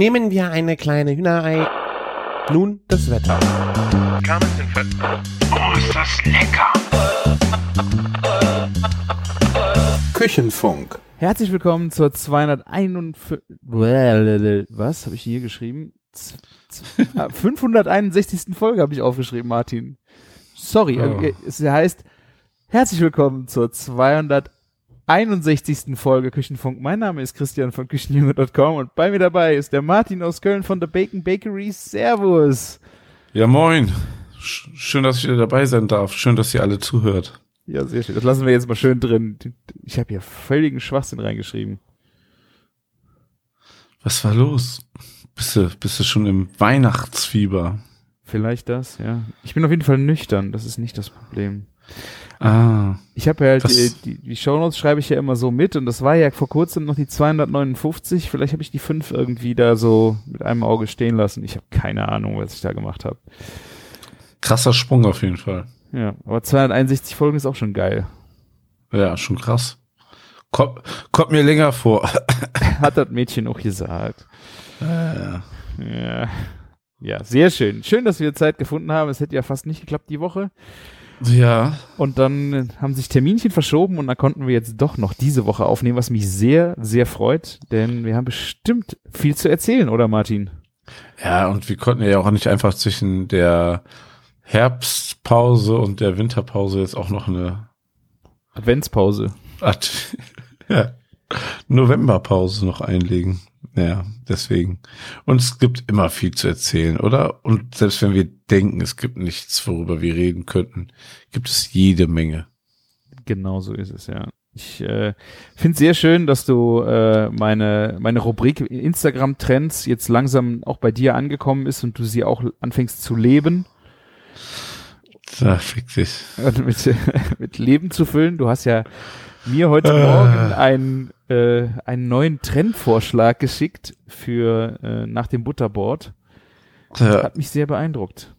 Nehmen wir eine kleine Hühnerei. Nun das Wetter. Oh, ist das lecker! Küchenfunk. Herzlich willkommen zur 251. Was habe ich hier geschrieben? Z- z- ah, 561. Folge habe ich aufgeschrieben, Martin. Sorry, Oh. es heißt Herzlich willkommen zur 261. Folge Küchenfunk. Mein Name ist Christian von Küchenjunge.com und bei mir dabei ist der Martin aus Köln von The Bacon Bakery. Servus. Ja, moin. Sch- Schön, dass ich wieder dabei sein darf. Schön, dass ihr alle zuhört. Ja, sehr schön. Das lassen wir jetzt mal schön drin. Ich habe hier völligen Schwachsinn reingeschrieben. Was war los? Bist du, bist du schon im Weihnachtsfieber? Vielleicht das, ja. Ich bin auf jeden Fall nüchtern. Das ist nicht das Problem. Ah, Ich habe ja halt die, die, die Shownotes schreibe ich ja immer so mit und das war ja vor kurzem noch die 259. Vielleicht habe ich die 5 irgendwie da so mit einem Auge stehen lassen. Ich habe keine Ahnung, was ich da gemacht habe. krasser Sprung auf jeden Fall. Ja, aber 261 Folgen ist auch schon geil. Ja, schon krass. Kommt, kommt mir länger vor. Hat das Mädchen auch gesagt. Ja. Ja. Ja, sehr schön. Schön, dass wir Zeit gefunden haben. Es hätte ja fast nicht geklappt die Woche. Ja, Und dann haben sich Terminchen verschoben und dann konnten wir jetzt doch noch diese Woche aufnehmen, was mich sehr, sehr freut, denn wir haben bestimmt viel zu erzählen, oder Martin? ja, und wir konnten ja auch nicht einfach zwischen der Herbstpause und der Winterpause jetzt auch noch eine Adventspause. Art, ja, Novemberpause noch einlegen. Ja, deswegen. Und es gibt immer viel zu erzählen, oder? Und selbst wenn wir denken, es gibt nichts, worüber wir reden könnten, gibt es jede Menge. Genau so ist es, ja. Ich äh, finde sehr schön, dass du äh, meine, meine Rubrik Instagram-Trends jetzt langsam auch bei dir angekommen ist und du sie auch anfängst zu leben Da fick dich. und mit, mit Leben zu füllen. Du hast ja mir heute Äh. Morgen einen, äh, einen neuen Trendvorschlag geschickt für äh, nach dem Butterboard. Ja, Hat mich sehr beeindruckt.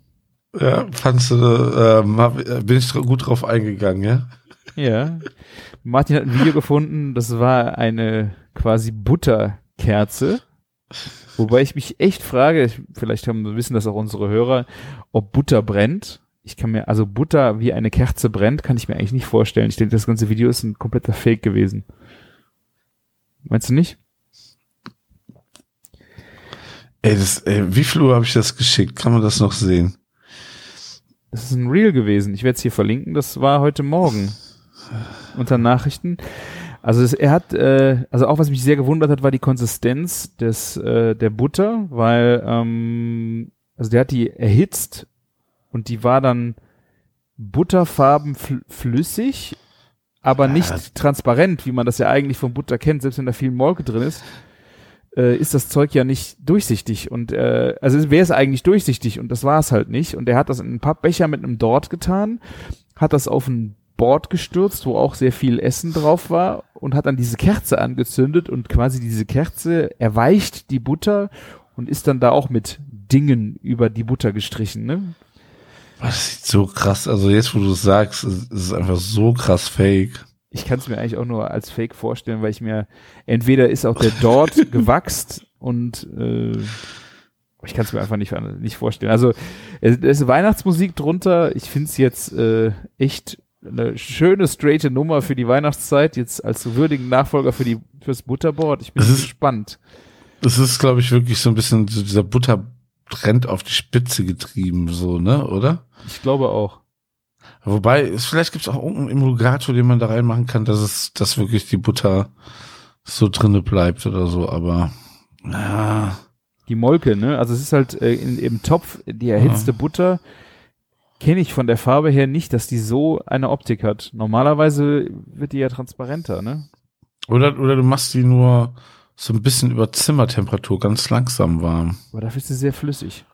ja fandst du, ähm, hab, bin ich gut drauf eingegangen, ja? Ja. Martin hat ein Video gefunden, das war eine quasi Butterkerze. Wobei ich mich echt frage, ich, vielleicht haben, wissen das auch unsere Hörer, ob Butter brennt. Ich kann mir, also Butter wie eine Kerze brennt, kann ich mir eigentlich nicht vorstellen. Ich denke, das ganze Video ist ein kompletter Fake gewesen. Meinst du nicht? Ey, das, ey, wie viel Uhr habe ich das geschickt? Kann man das noch sehen? Das ist ein Real gewesen. Ich werde es hier verlinken. Das war heute Morgen unter Nachrichten. Also es, er hat, äh, also auch was mich sehr gewundert hat, war die Konsistenz des äh, der Butter, weil ähm, also der hat die erhitzt und die war dann butterfarben fl flüssig, aber Ja. nicht transparent, wie man das ja eigentlich von Butter kennt, selbst wenn da viel Molke drin ist. Äh, ist das Zeug ja nicht durchsichtig und äh, also wäre es eigentlich durchsichtig und das war es halt nicht und er hat das in einen Pappbecher mit einem Dort getan, hat das auf ein Board gestürzt, wo auch sehr viel Essen drauf war und hat dann diese Kerze angezündet und quasi diese Kerze erweicht die Butter und ist dann da auch mit Dingen über die Butter gestrichen, ne? Das sieht so krass, also jetzt, wo du es sagst, ist es einfach so krass fake. Ich kann es mir eigentlich auch nur als Fake vorstellen, weil ich mir entweder ist auch der dort gewachst und äh, ich kann es mir einfach nicht, nicht vorstellen. Also es, ist Weihnachtsmusik drunter. Ich finde es jetzt äh, echt eine schöne, straighte Nummer für die Weihnachtszeit, jetzt als würdigen Nachfolger für die fürs Butterboard. Ich bin Das ist- gespannt. Das ist, glaube ich, wirklich so ein bisschen dieser Buttertrend auf die Spitze getrieben, so, ne, oder? Ich glaube auch. Wobei, es, vielleicht gibt es auch irgendeinen Emulgator, den man da reinmachen kann, dass es, dass wirklich die Butter so drinne bleibt oder so, aber ja, Die Molke, ne? Also es ist halt äh, in, im Topf die erhitzte Butter. Kenne ich von der Farbe her nicht, dass die so eine Optik hat. Normalerweise wird die ja transparenter, ne? oder, oder du machst die nur so ein bisschen über Zimmertemperatur ganz langsam warm. Aber dafür ist sie sehr flüssig.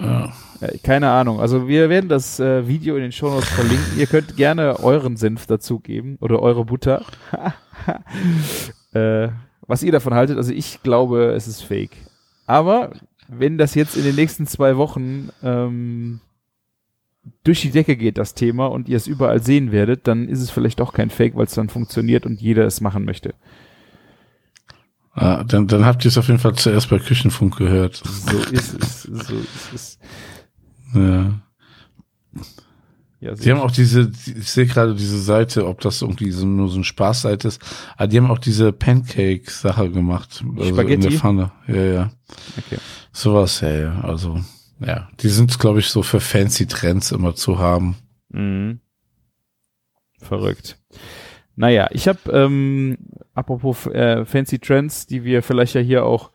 Ja. Ja, keine Ahnung. Also wir werden das äh, Video in den Shownotes verlinken. Ihr könnt gerne euren Senf dazugeben oder eure Butter. äh, was ihr davon haltet. Also ich glaube, es ist fake. Aber wenn das jetzt in den nächsten zwei Wochen ähm, durch die Decke geht, das Thema, und ihr es überall sehen werdet, dann ist es vielleicht doch kein Fake, weil es dann funktioniert und jeder es machen möchte. Ah, dann, dann habt ihr es auf jeden Fall zuerst bei Küchenfunk gehört. So ist es. So ist es. Ja. Ja, Die haben auch diese, ich sehe gerade diese Seite, ob das irgendwie so, nur so ein Spaßseite ist, aber die haben auch diese Pancake-Sache gemacht. Also in Spaghetti? der Pfanne. Ja, ja. Okay. Sowas, ja, ja. Also, ja. Die sind, glaube ich, so für fancy Trends immer zu haben. Mhm. Verrückt. Naja, ich habe, ähm, apropos äh, Fancy Trends, die wir vielleicht ja hier auch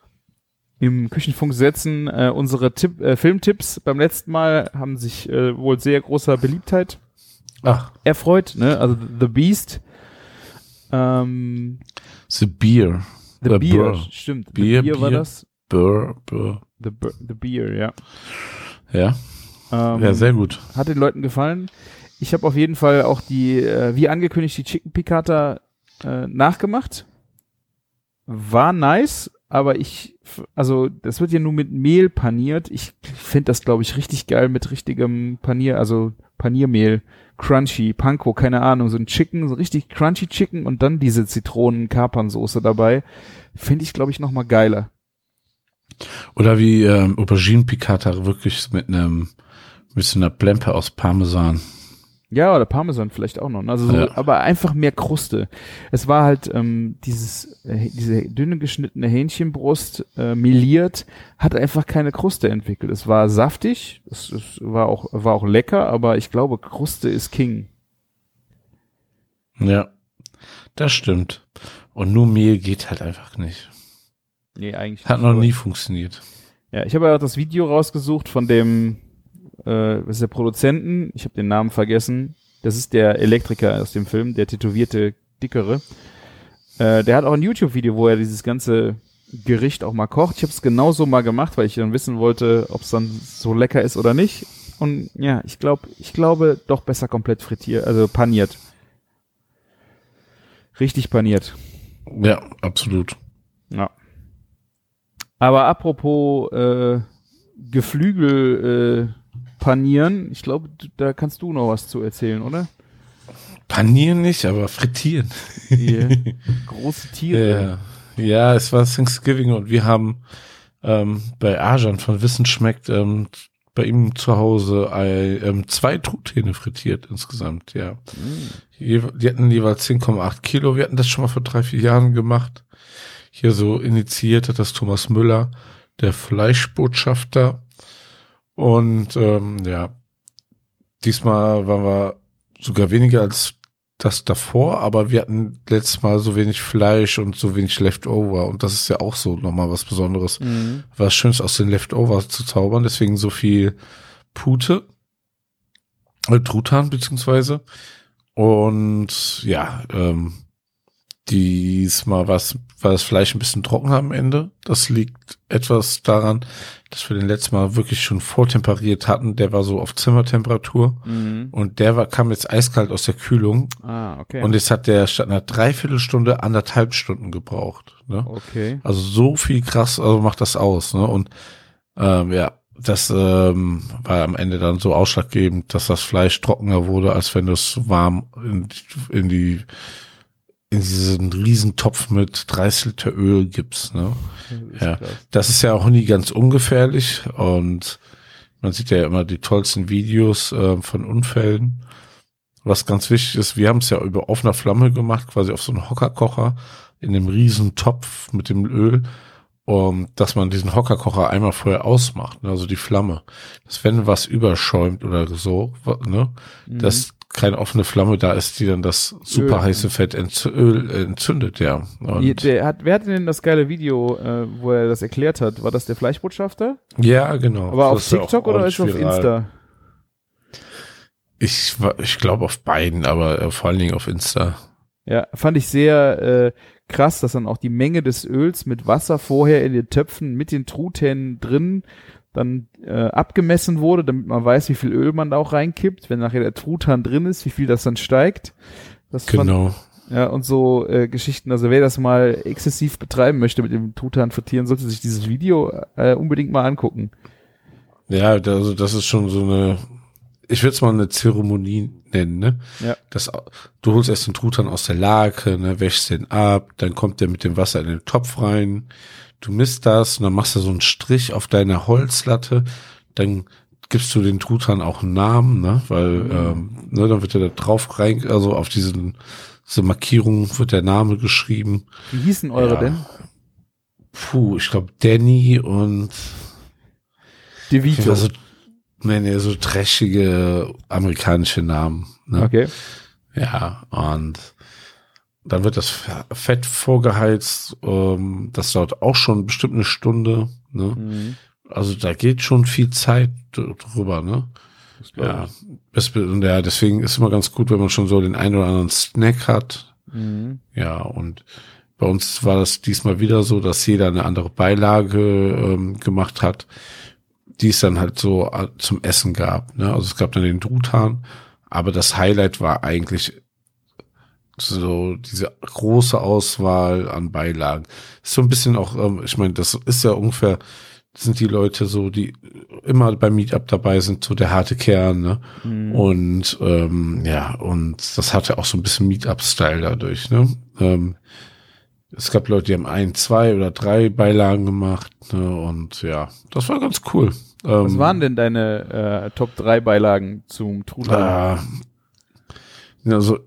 im Küchenfunk setzen, äh, unsere Tipp, äh, Filmtipps beim letzten Mal haben sich äh, wohl sehr großer Beliebtheit Ach, erfreut, ne? Also The Beast, ähm, The Beer. The Äh, Beer, Burr. stimmt. Bier, The Beer war Bier. das. Burr, Burr. The, Bur- The Beer, ja. Ja, Ähm, ja, sehr gut. Hat den Leuten gefallen. Ich habe auf jeden Fall auch die, äh, wie angekündigt, die Chicken Piccata äh, nachgemacht. War nice, aber ich, also das wird ja nur mit Mehl paniert. Ich finde das, glaube ich, richtig geil mit richtigem Panier, also Paniermehl, Crunchy, Panko, keine Ahnung, so ein Chicken, so richtig Crunchy Chicken und dann diese Zitronen-Kapernsoße dabei. Finde ich, glaube ich, noch mal geiler. Oder wie ähm, Aubergine Piccata wirklich mit einem, mit so einer Plempe aus Parmesan. Ja, oder Parmesan vielleicht auch noch. ne? Also so, Ja. aber einfach mehr Kruste. Es war halt ähm, dieses äh, diese dünne geschnittene Hähnchenbrust äh, meliert, hat einfach keine Kruste entwickelt. Es war saftig, es, es war auch war auch lecker, aber ich glaube Kruste ist King. Ja, das stimmt. Und nur Mehl geht halt einfach nicht. Nee, eigentlich Hat nicht, noch nie funktioniert. Ja, ich habe ja auch das Video rausgesucht von dem äh, was ist der Produzenten, ich habe den Namen vergessen. Das ist der Elektriker aus dem Film, der tätowierte dickere. Äh, der hat auch ein YouTube-Video, wo er dieses ganze Gericht auch mal kocht. Ich habe es genauso mal gemacht, weil ich dann wissen wollte, ob es dann so lecker ist oder nicht. Und ja, ich glaube, ich glaube doch besser komplett frittiert, also paniert. Richtig paniert. Ja, absolut. Ja. Aber apropos äh, Geflügel äh, panieren, ich glaube, da kannst du noch was zu erzählen, oder? Panieren nicht, aber frittieren. Die große Tiere. Ja, ja, es war Thanksgiving und wir haben ähm, bei Arjan von Wissen schmeckt ähm, bei ihm zu Hause ein, ähm, zwei Truthähne frittiert insgesamt, ja. Je, die hatten jeweils 10,8 Kilo. Wir hatten das schon mal vor drei, vier Jahren gemacht. Hier so initiiert hat das Thomas Müller, der Fleischbotschafter. Und ähm, ja, diesmal waren wir sogar weniger als das davor, aber wir hatten letztes Mal so wenig Fleisch und so wenig Leftover. Und das ist ja auch so nochmal was Besonderes. Mhm. Was Schönes aus den Leftovers zu zaubern. Deswegen so viel Pute, äh, Truthahn beziehungsweise. Und ja, ähm, diesmal war's, war das Fleisch ein bisschen trocken am Ende. Das liegt etwas daran, dass wir den letzten Mal wirklich schon vortemperiert hatten. Der war so auf Zimmertemperatur. Mhm. Und der war, kam jetzt eiskalt aus der Kühlung. Ah, okay. Und jetzt hat der statt einer Dreiviertelstunde anderthalb Stunden gebraucht. Ne? okay. Also so viel krass, also macht das aus. Ne? Und ähm, ja, das ähm, war am Ende dann so ausschlaggebend, dass das Fleisch trockener wurde, als wenn du es warm in, in die in diesen riesen Topf mit 30 Liter Öl gibst. Ne? Ist Ja. krass. Das ist ja auch nie ganz ungefährlich und man sieht ja immer die tollsten Videos äh, von Unfällen. Was ganz wichtig ist, wir haben es ja über offener Flamme gemacht, quasi auf so einen Hockerkocher in dem riesen Topf mit dem Öl, um, dass man diesen Hockerkocher einmal vorher ausmacht, ne, also die Flamme. Dass wenn was überschäumt oder so, ne, Mhm. dass keine offene Flamme da ist, die dann das super Öl. heiße Fett entzü Öl entzündet, ja. Und der hat, wer hat denn das geile Video, äh, wo er das erklärt hat? War das der Fleischbotschafter? ja, genau. Aber auf ja TikTok oder ist auf. Insta? Ich, ich glaube auf beiden, aber äh, vor allen Dingen auf Insta. Ja, fand ich sehr äh, krass, dass dann auch die Menge des Öls mit Wasser vorher in den Töpfen mit den Truthähnen drin dann äh, abgemessen wurde, damit man weiß, wie viel Öl man da auch reinkippt, wenn nachher der Truthahn drin ist, wie viel das dann steigt. Das fand, Genau. ja, und so äh, Geschichten, also wer das mal exzessiv betreiben möchte mit dem Truthahn frittieren, sollte sich dieses Video äh, unbedingt mal angucken. Ja, also das ist schon so eine ich würde es mal eine Zeremonie nennen, ne? Ja. Das, du holst erst den Truthahn aus der Lake, ne, wäschst den ab, dann kommt der mit dem Wasser in den Topf rein, du misst das und dann machst du so einen Strich auf deiner Holzlatte, dann gibst du den Truthahn auch einen Namen, ne, weil, ähm, ne, dann wird er da drauf rein, also auf diesen, diese Markierung wird der Name geschrieben. Wie hießen eure Ja. denn? Puh, ich glaube Danny und DeVito. also, nee, so trashige amerikanische Namen. Ne? okay. Ja, und dann wird das Fett vorgeheizt. Ähm, das dauert auch schon bestimmt eine Stunde. Ne? Mhm. Also da geht schon viel Zeit drüber. Ne? Ja, und ja, deswegen ist immer ganz gut, wenn man schon so den einen oder anderen Snack hat. Mhm. Ja, und bei uns war das diesmal wieder so, dass jeder eine andere Beilage ähm, gemacht hat, die es dann halt so äh, zum Essen gab. Ne? Also es gab dann den Truthahn, aber das Highlight war eigentlich so diese große Auswahl an Beilagen. Ist so ein bisschen auch, ähm, ich meine, das ist ja ungefähr, sind die Leute so, die immer beim Meetup dabei sind, so der harte Kern, ne? Mhm. Und ähm, ja, und das hatte auch so ein bisschen Meetup-Style dadurch. Ne? Ähm, es gab Leute, die haben ein, zwei oder drei Beilagen gemacht. Ne? Und ja, das war ganz cool. Ähm, Was waren denn deine äh, Top 3 Beilagen zum Truthahn? Äh, also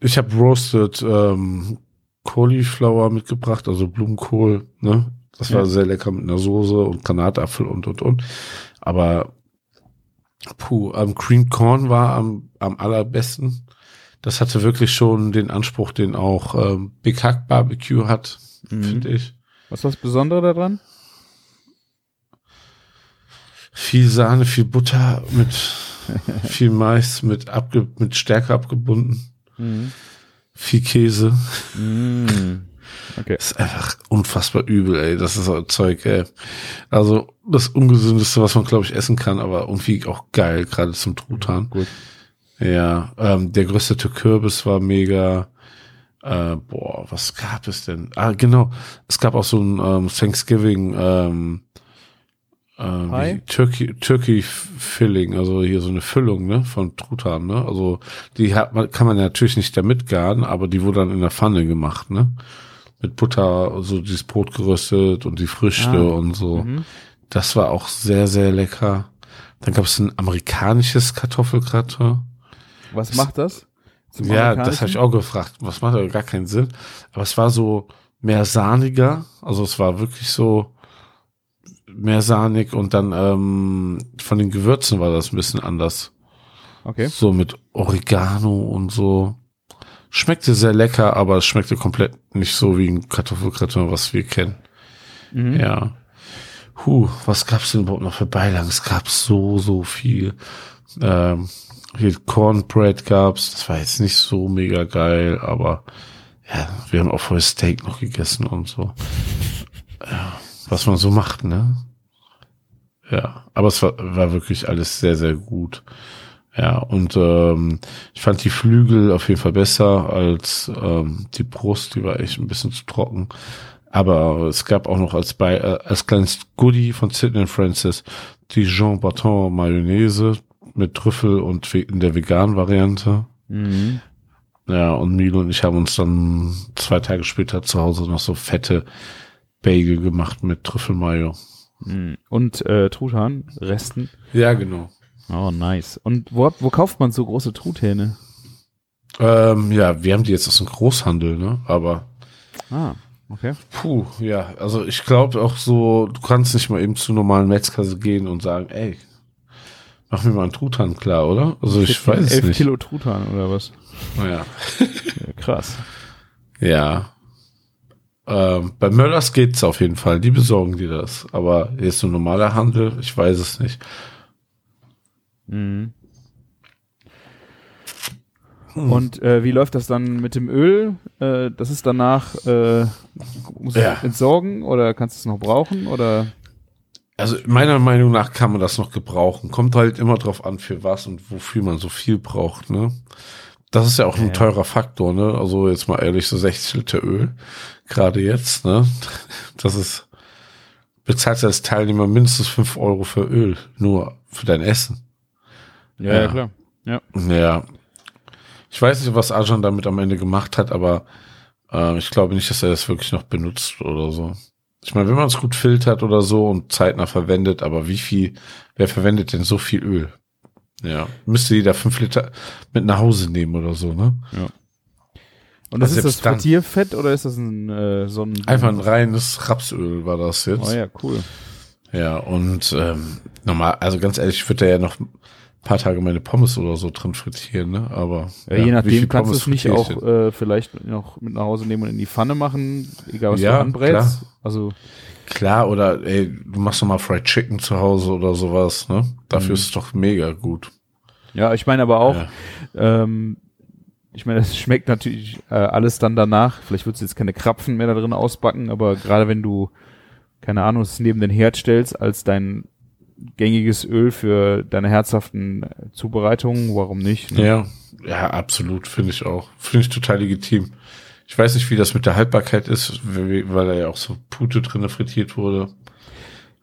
ich habe Roasted ähm, Cauliflower mitgebracht, also Blumenkohl. Ne? Das war Ja. sehr lecker mit einer Soße und Granatapfel und und und. Aber puh, ähm, Cream Corn war am, am allerbesten. Das hatte wirklich schon den Anspruch, den auch ähm, Big Hack Barbecue hat, Mhm. finde ich. Was war das Besondere daran? Viel Sahne, viel Butter mit viel Mais, mit abge mit Stärke abgebunden, Mhm. viel Käse. Mhm. Okay. Das ist einfach unfassbar übel, ey. Das ist so Zeug, ey. Also das ungesündeste, was man, glaube ich, essen kann, aber irgendwie auch geil, gerade zum Truthahn. Gut. Ja, ähm, der größte Kürbis war mega. Äh, boah, was gab es denn? Ah, genau. Es gab auch so ein ähm, Thanksgiving ähm, äh, wie, Turkey, Turkey Filling, also hier so eine Füllung, ne, von Truthahn, ne? Also die hat man, kann man natürlich nicht damit garen, aber die wurde dann in der Pfanne gemacht, ne? Mit Butter, so dieses Brot geröstet und die Früchte Ah. und so. Mhm. Das war auch sehr, sehr lecker. Dann gab es ein amerikanisches Kartoffelgratin. Was macht das? Ja, das habe ich auch gefragt. Was macht aber gar keinen Sinn. Aber es war so mehr sahniger. Also es war wirklich so mehr sahnig und dann ähm, von den Gewürzen war das ein bisschen anders. Okay. So mit Oregano und so. Schmeckte sehr lecker, aber es schmeckte komplett nicht so wie ein Kartoffelgratin, was wir kennen. Mhm. Ja. Huh, was gab's denn überhaupt noch für Beilagen? Es gab so, so viel. Ähm, hier Cornbread gab's. Das war jetzt nicht so mega geil, aber ja, wir haben auch vorher Steak noch gegessen und so. Ja, was man so macht, ne? Ja, aber es war, war wirklich alles sehr, sehr gut. Ja, und ähm, ich fand die Flügel auf jeden Fall besser als ähm, die Brust, die war echt ein bisschen zu trocken. Aber es gab auch noch als bei äh, als kleines Goodie von Sidney Francis die Jean Baton Mayonnaise mit Trüffel und in der veganen Variante. Mhm. Ja, und Milo und ich haben uns dann zwei Tage später zu Hause noch so fette Bagel gemacht mit Trüffelmayo. Mhm. Und äh, Truthahn, Resten. Ja, genau. Oh, nice. Und wo, wo kauft man so große Truthähne? Ähm, ja, wir haben die jetzt aus dem Großhandel, ne? Aber Ah, okay. puh, ja, also ich glaube auch so, du kannst nicht mal eben zu normalen Metzger gehen und sagen, ey, mach mir mal einen Truthahn klar, oder? Also ich weiß es Elf nicht. Kilo Truthahn oder was? Ja. Ja, krass. Ja. Ähm, bei Möllers geht's auf jeden Fall. Die besorgen dir das. Aber jetzt so ein normaler Handel, ich weiß es nicht. Mhm. Und äh, wie läuft das dann mit dem Öl? Äh, das ist danach, äh, musst du Ja. entsorgen oder kannst du es noch brauchen? Oder Also meiner Meinung nach kann man das noch gebrauchen. Kommt halt immer drauf an, für was und wofür man so viel braucht, ne? Das ist ja auch ein Ja. teurer Faktor, ne? Also jetzt mal ehrlich, so 60 Liter Öl, gerade jetzt, ne? Das ist, bezahlst als Teilnehmer mindestens 5 Euro für Öl, nur für dein Essen. Ja, ja, klar. Ja. Ja. Ich weiß nicht, was Arjan damit am Ende gemacht hat, aber äh, ich glaube nicht, dass er das wirklich noch benutzt oder so. Ich meine, wenn man es gut filtert oder so und zeitnah verwendet, aber wie viel, wer verwendet denn so viel Öl? Ja, müsste jeder fünf Liter mit nach Hause nehmen oder so, ne? Und das Also ist das dann- Frittierfett oder ist das ein äh, so ein Einfach ein reines Rapsöl war das jetzt. Oh ja, cool. Ja, und ähm, normal, also ganz ehrlich, ich würde da ja noch paar Tage meine Pommes oder so drin frittieren, ne? Aber Ja, je wie nachdem kannst du es nicht auch äh, vielleicht noch mit nach Hause nehmen und in die Pfanne machen, egal was Ja, du anbrätst. Also Klar, oder ey, du machst noch mal Fried Chicken zu Hause oder sowas, ne? Dafür Mhm. ist es doch mega gut. ja, ich meine aber auch, Ja. ähm, ich meine, es schmeckt natürlich äh, alles dann danach. Vielleicht würdest du jetzt keine Krapfen mehr da drin ausbacken, aber gerade wenn du, keine Ahnung, es neben den Herd stellst als dein gängiges Öl für deine herzhaften äh, Zubereitungen, warum nicht? Ne? Ja, ja, absolut, finde ich auch. Finde ich total legitim. Ich weiß nicht, wie das mit der Haltbarkeit ist, weil da ja auch so Pute drinne frittiert wurde.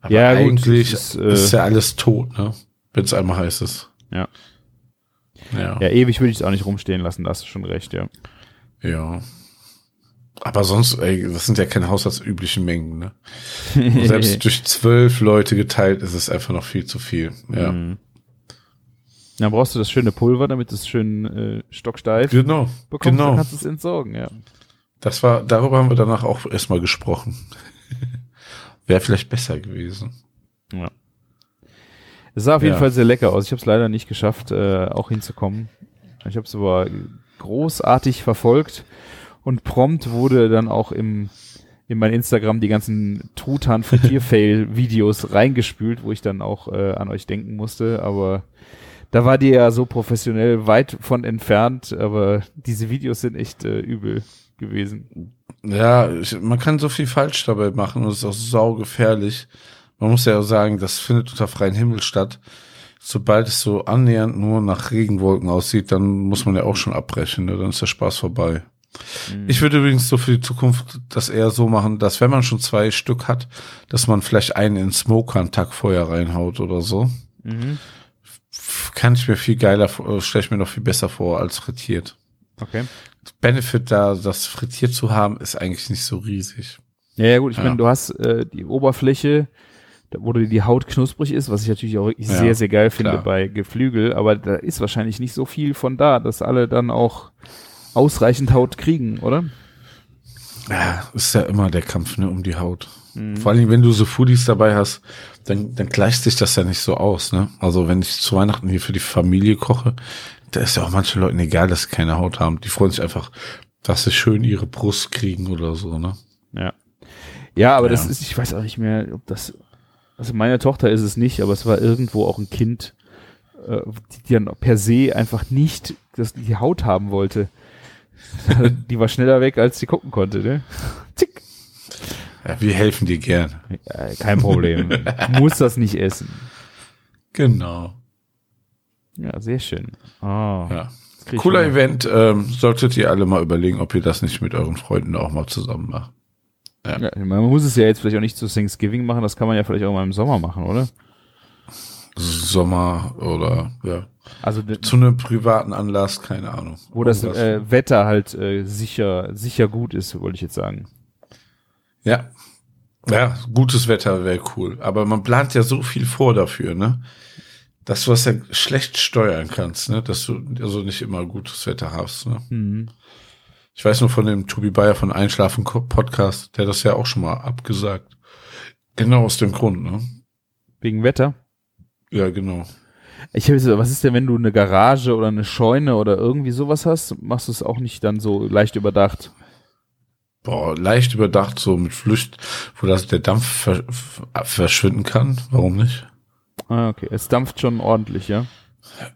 Aber Ja, gut, eigentlich es ist, ist, äh, ja alles tot, ne? Wenn es einmal heiß ist. Ja. Ja. Ja, ewig würde ich es auch nicht rumstehen lassen, da hast du schon recht, ja. Ja. Aber sonst, ey, das sind ja keine haushaltsüblichen Mengen, ne? Und selbst durch zwölf Leute geteilt ist es einfach noch viel zu viel. Ja. Mhm. Dann brauchst du das schöne Pulver, damit es schön äh, stocksteif Genau. bekommst, dann genau. kannst du es entsorgen, ja. Das war, darüber haben wir danach auch erstmal gesprochen. Wäre vielleicht besser gewesen. Es sah auf jeden Ja. Fall sehr lecker aus. Ich habe es leider nicht geschafft, äh, auch hinzukommen. Ich habe es aber großartig verfolgt und prompt wurde dann auch im in mein Instagram die ganzen Truthahn Frittierfail Videos reingespült, wo ich dann auch äh, an euch denken musste, aber da war die ja so professionell weit von entfernt, aber diese Videos sind echt äh, übel gewesen. Ja, ich, man kann so viel falsch dabei machen und es ist auch saugefährlich. Man muss ja auch sagen, das findet unter freiem Himmel statt. Sobald es so annähernd nur nach Regenwolken aussieht, dann muss man ja auch schon abbrechen, ne? dann ist der Spaß vorbei. Ich würde übrigens so für die Zukunft das eher so machen, dass wenn man schon zwei Stück hat, dass man vielleicht einen in Smoker einen Tag vorher reinhaut oder so. Mhm. Kann ich mir viel geiler, vor- stelle ich mir noch viel besser vor als frittiert. Okay. Benefit da, das frittiert zu haben, ist eigentlich nicht so riesig. Ja, ja gut, ich Ja. meine, du hast äh, die Oberfläche, wo die Haut knusprig ist, was ich natürlich auch wirklich Ja, sehr, sehr geil finde klar. bei Geflügel, aber da ist wahrscheinlich nicht so viel von da, dass alle dann auch ausreichend Haut kriegen, oder? Ja, ist ja immer der Kampf ne, um die Haut. Mhm. Vor allem, wenn du so Foodies dabei hast, dann, dann gleicht sich das ja nicht so aus. Ne? Also wenn ich zu Weihnachten hier für die Familie koche, da ist ja auch manchen Leuten egal, dass sie keine Haut haben. Die freuen sich einfach, dass sie schön ihre Brust kriegen oder so. Ne? Ja. Ja, aber das Ja. ist, ich weiß auch nicht mehr, ob das, also meine Tochter ist es nicht, aber es war irgendwo auch ein Kind, äh, die, dann per se einfach nicht das, die Haut haben wollte. die war schneller weg, als sie gucken konnte, ne? Zick. Ja, wir helfen dir gern. Äh, kein Problem. Muss das nicht essen. Genau. Ja, sehr schön. Ah, Ja. Cooler Hunger. Event. Ähm, solltet ihr alle mal überlegen, ob ihr das nicht mit euren Freunden auch mal zusammen macht. Ja, man muss es ja jetzt vielleicht auch nicht zu Thanksgiving machen, das kann man ja vielleicht auch mal im Sommer machen, oder? Sommer oder ja. Also Zu einem privaten Anlass, keine Ahnung. wo das äh, Wetter halt äh, sicher sicher gut ist, wollte ich jetzt sagen. Ja. Ja, gutes Wetter wäre cool. Aber man plant ja so viel vor dafür, ne? Dass du das ja schlecht steuern kannst, ne? Dass du also nicht immer gutes Wetter hast, ne? Mhm. Ich weiß nur von dem Tobi Bayer von Einschlafen Podcast, der das ja auch schon mal abgesagt. Genau aus dem Grund, ne? Wegen Wetter. Ja, genau. Ich habe was ist denn, wenn du eine Garage oder eine Scheune oder irgendwie sowas hast? Machst du es auch nicht dann so leicht überdacht? Boah, leicht überdacht, so mit Flücht, wo das der Dampf ver verschwinden kann. Warum nicht? Ah, okay. Es dampft schon ordentlich, ja?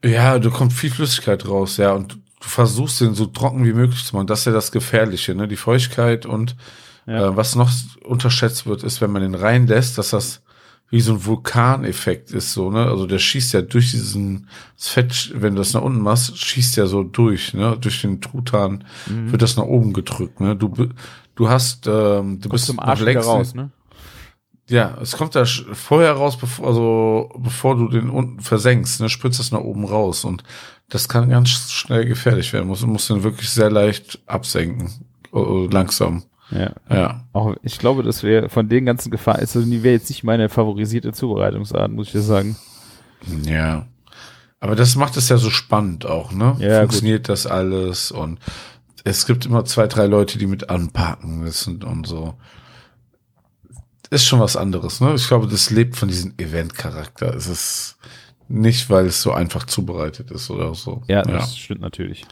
Ja, da kommt viel Flüssigkeit raus, ja, und du versuchst den so trocken wie möglich zu machen. Das ist ja das Gefährliche, ne? Die Feuchtigkeit und Ja. äh, was noch unterschätzt wird, ist, wenn man den reinlässt, dass das wie so ein Vulkaneffekt ist, so, ne? Also der schießt ja durch diesen das Fett, wenn du das nach unten machst, schießt ja so durch, ne? Durch den Truthahn Mhm. wird das nach oben gedrückt, ne? Du, du hast, ähm, du Kommst bist zum Arsch links, raus, ne? Ja, es kommt da vorher raus, bevor, also, bevor du den unten versenkst, ne, spritzt es nach oben raus und das kann ganz schnell gefährlich werden. Muss, muss den wirklich sehr leicht absenken. langsam. Ja. Ja. Auch ich glaube, das wäre von den ganzen Gefahren, also die wäre jetzt nicht meine favorisierte Zubereitungsart, muss ich dir sagen. Ja. Aber das macht es ja so spannend auch, ne? Ja, Funktioniert das alles und es gibt immer zwei, drei Leute, die mit anpacken müssen und so. Ist schon was anderes, ne? Ich glaube, das lebt von diesem Event-Charakter. Es ist nicht, weil es so einfach zubereitet ist oder so. Ja, das stimmt natürlich.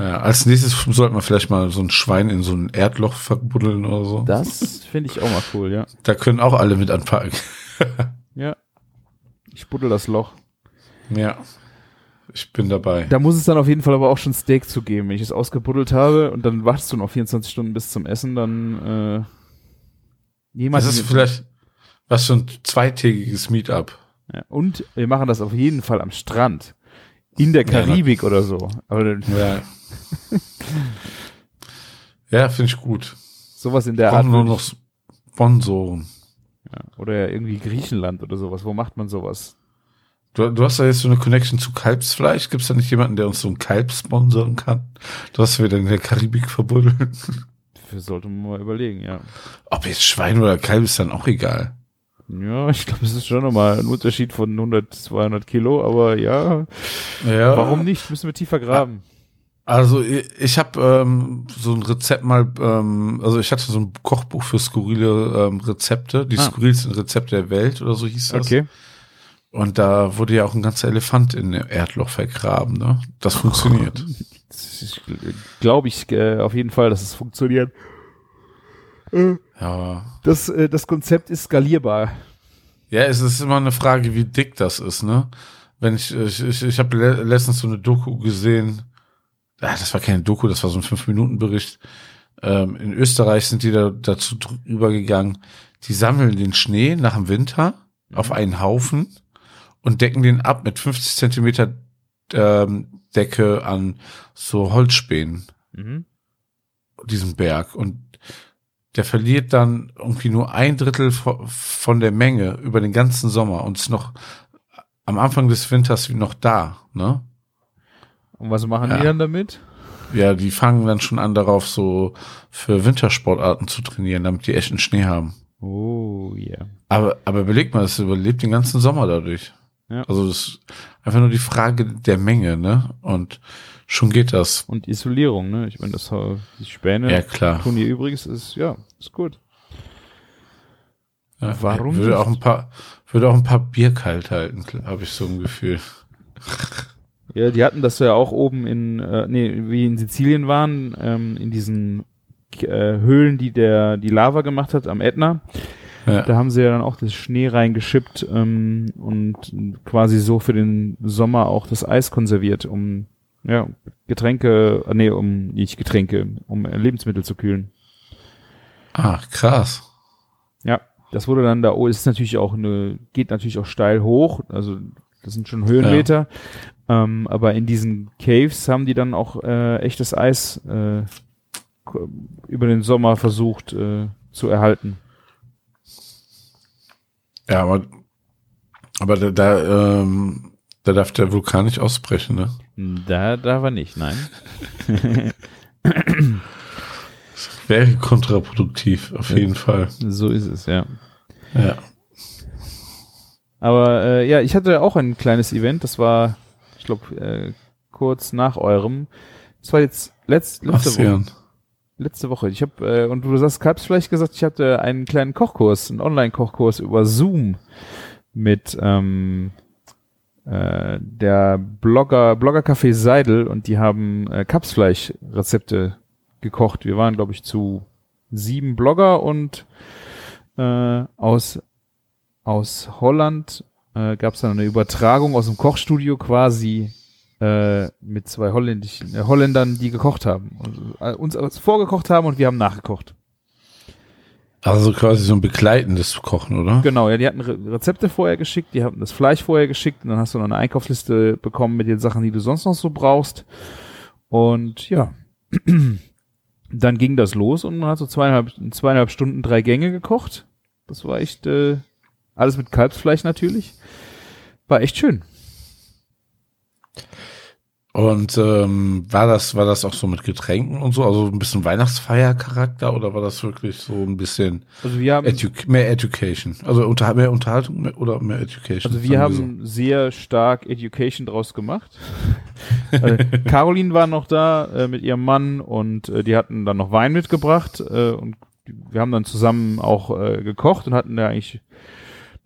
Ja, als nächstes sollte man vielleicht mal so ein Schwein in so ein Erdloch verbuddeln oder so. Da, Das finde ich auch mal cool, ja. können auch alle mit anpacken. Ja. Ich buddel das Loch. ja. Ich bin dabei. Da muss es dann auf jeden Fall aber auch schon Steak zu geben. Wenn ich es ausgebuddelt habe und dann wartest du noch 24 Stunden bis zum Essen, dann äh, jemand. Das ist vielleicht was für ein zweitägiges Meetup. ja. Und wir machen das auf jeden Fall am Strand. In der Ja, Karibik oder so. Aber Ja. ja, finde ich gut. sowas in der Art. nur noch Sponsoren. Ja. Oder irgendwie Griechenland oder sowas. Wo macht man sowas? Du, du hast da jetzt so eine Connection zu Kalbsfleisch. Gibt es da nicht jemanden, der uns so ein Kalb sponsern kann? Du hast wieder in der Karibik verbuddelt. Dafür sollte man mal überlegen, ja. Ob jetzt Schwein oder Kalb ist dann auch egal. Ja, ich glaube, es ist schon nochmal ein Unterschied von 100, 200 Kilo, aber ja, Ja. warum nicht? Müssen wir tiefer graben. Also ich, habe ähm, so ein Rezept mal, ähm, also ich hatte so ein Kochbuch für skurrile ähm, Rezepte, die Ah. skurrilsten Rezepte der Welt oder so hieß das. Okay. Und da wurde ja auch ein ganzer Elefant in dem Erdloch vergraben, ne? Das funktioniert. Glaube ich äh, auf jeden Fall, dass es funktioniert. Ja. Das, äh, das Konzept ist skalierbar. Ja, es ist immer eine Frage, wie dick das ist, ne? Wenn ich, ich, ich, ich habe le letztens so eine Doku gesehen, das war keine Doku, das war so ein Fünf-Minuten-Bericht. Ähm, in Österreich sind die da dazu übergegangen, die sammeln den Schnee nach dem Winter auf einen Haufen und decken den ab mit 50 Zentimeter ähm, Decke an so Holzspänen Mhm. diesen Berg und der verliert dann irgendwie nur ein Drittel vo- von der Menge über den ganzen Sommer und ist noch am Anfang des Winters noch da, ne? Und was machen Ja. die dann damit? Ja, die fangen dann schon an darauf so für Wintersportarten zu trainieren, damit die echten Schnee haben. Oh, yeah. Aber, aber überleg mal, es überlebt den ganzen Sommer dadurch. Ja. Also das ist einfach nur die Frage der Menge, ne? Und schon geht das. Und Isolierung, ne? Ich meine, das die Späne Ja, klar. tun ihr übrigens, ist, ja, ist gut. Ja, Warum würde nicht? auch ein paar, würde auch ein paar Bier kalt halten, habe ich so ein Gefühl. Ja, die hatten das ja auch oben in, äh, nee, wie in Sizilien waren, ähm, in diesen äh, Höhlen, die der die Lava gemacht hat am Ätna. Ja. Da haben sie ja dann auch das Schnee reingeschippt ähm, und quasi so für den Sommer auch das Eis konserviert, um ja, Getränke, äh, nee, um nicht Getränke, um äh, Lebensmittel zu kühlen. Ah, krass. Ja, das wurde dann da, oh, es ist natürlich auch eine, geht natürlich auch steil hoch, also das sind schon Höhenmeter, ähm, aber in diesen Caves haben die dann auch äh, echtes Eis äh, über den Sommer versucht äh, zu erhalten. Ja, aber, aber da, da, ähm, da darf der Vulkan nicht ausbrechen, ne? Da, da war nicht, nein. Wäre kontraproduktiv, auf jeden Fall. So ist es, ja. Ja. Aber äh, ja, ich hatte auch ein kleines Event, das war, glaube, äh, kurz nach eurem. Das war jetzt letzt, letzte Woche. Letzte Woche. Ich habe äh, und du hast Kalbsfleisch gesagt, ich hatte einen kleinen Kochkurs, einen Online-Kochkurs über Zoom mit ähm, äh, der Blogger Blogger Café Seidel und die haben äh, Kalbsfleisch-Rezepte gekocht. Wir waren, glaube ich, zu sieben Blogger und äh, aus aus Holland äh, gab es dann eine Übertragung aus dem Kochstudio quasi äh, mit zwei holländischen äh, Holländern, die gekocht haben. Und, äh, uns alles vorgekocht haben und wir haben nachgekocht. Also quasi so ein begleitendes Kochen, oder? Genau, ja, die hatten Re Rezepte vorher geschickt, die hatten das Fleisch vorher geschickt und dann hast du noch eine Einkaufsliste bekommen mit den Sachen, die du sonst noch so brauchst. Und ja, dann ging das los und man hat so zweieinhalb, zweieinhalb Stunden drei Gänge gekocht. Das war echt äh, alles mit Kalbsfleisch natürlich. War echt schön. Und ähm, war das war das auch so mit Getränken und so, also ein bisschen Weihnachtsfeiercharakter oder war das wirklich so ein bisschen Also wir haben Edu mehr Education, also unter, mehr Unterhaltung mehr, oder mehr Education? Also wir haben sehr stark Education draus gemacht. äh, Caroline war noch da äh, mit ihrem Mann und äh, die hatten dann noch Wein mitgebracht äh, und wir haben dann zusammen auch äh, gekocht und hatten da eigentlich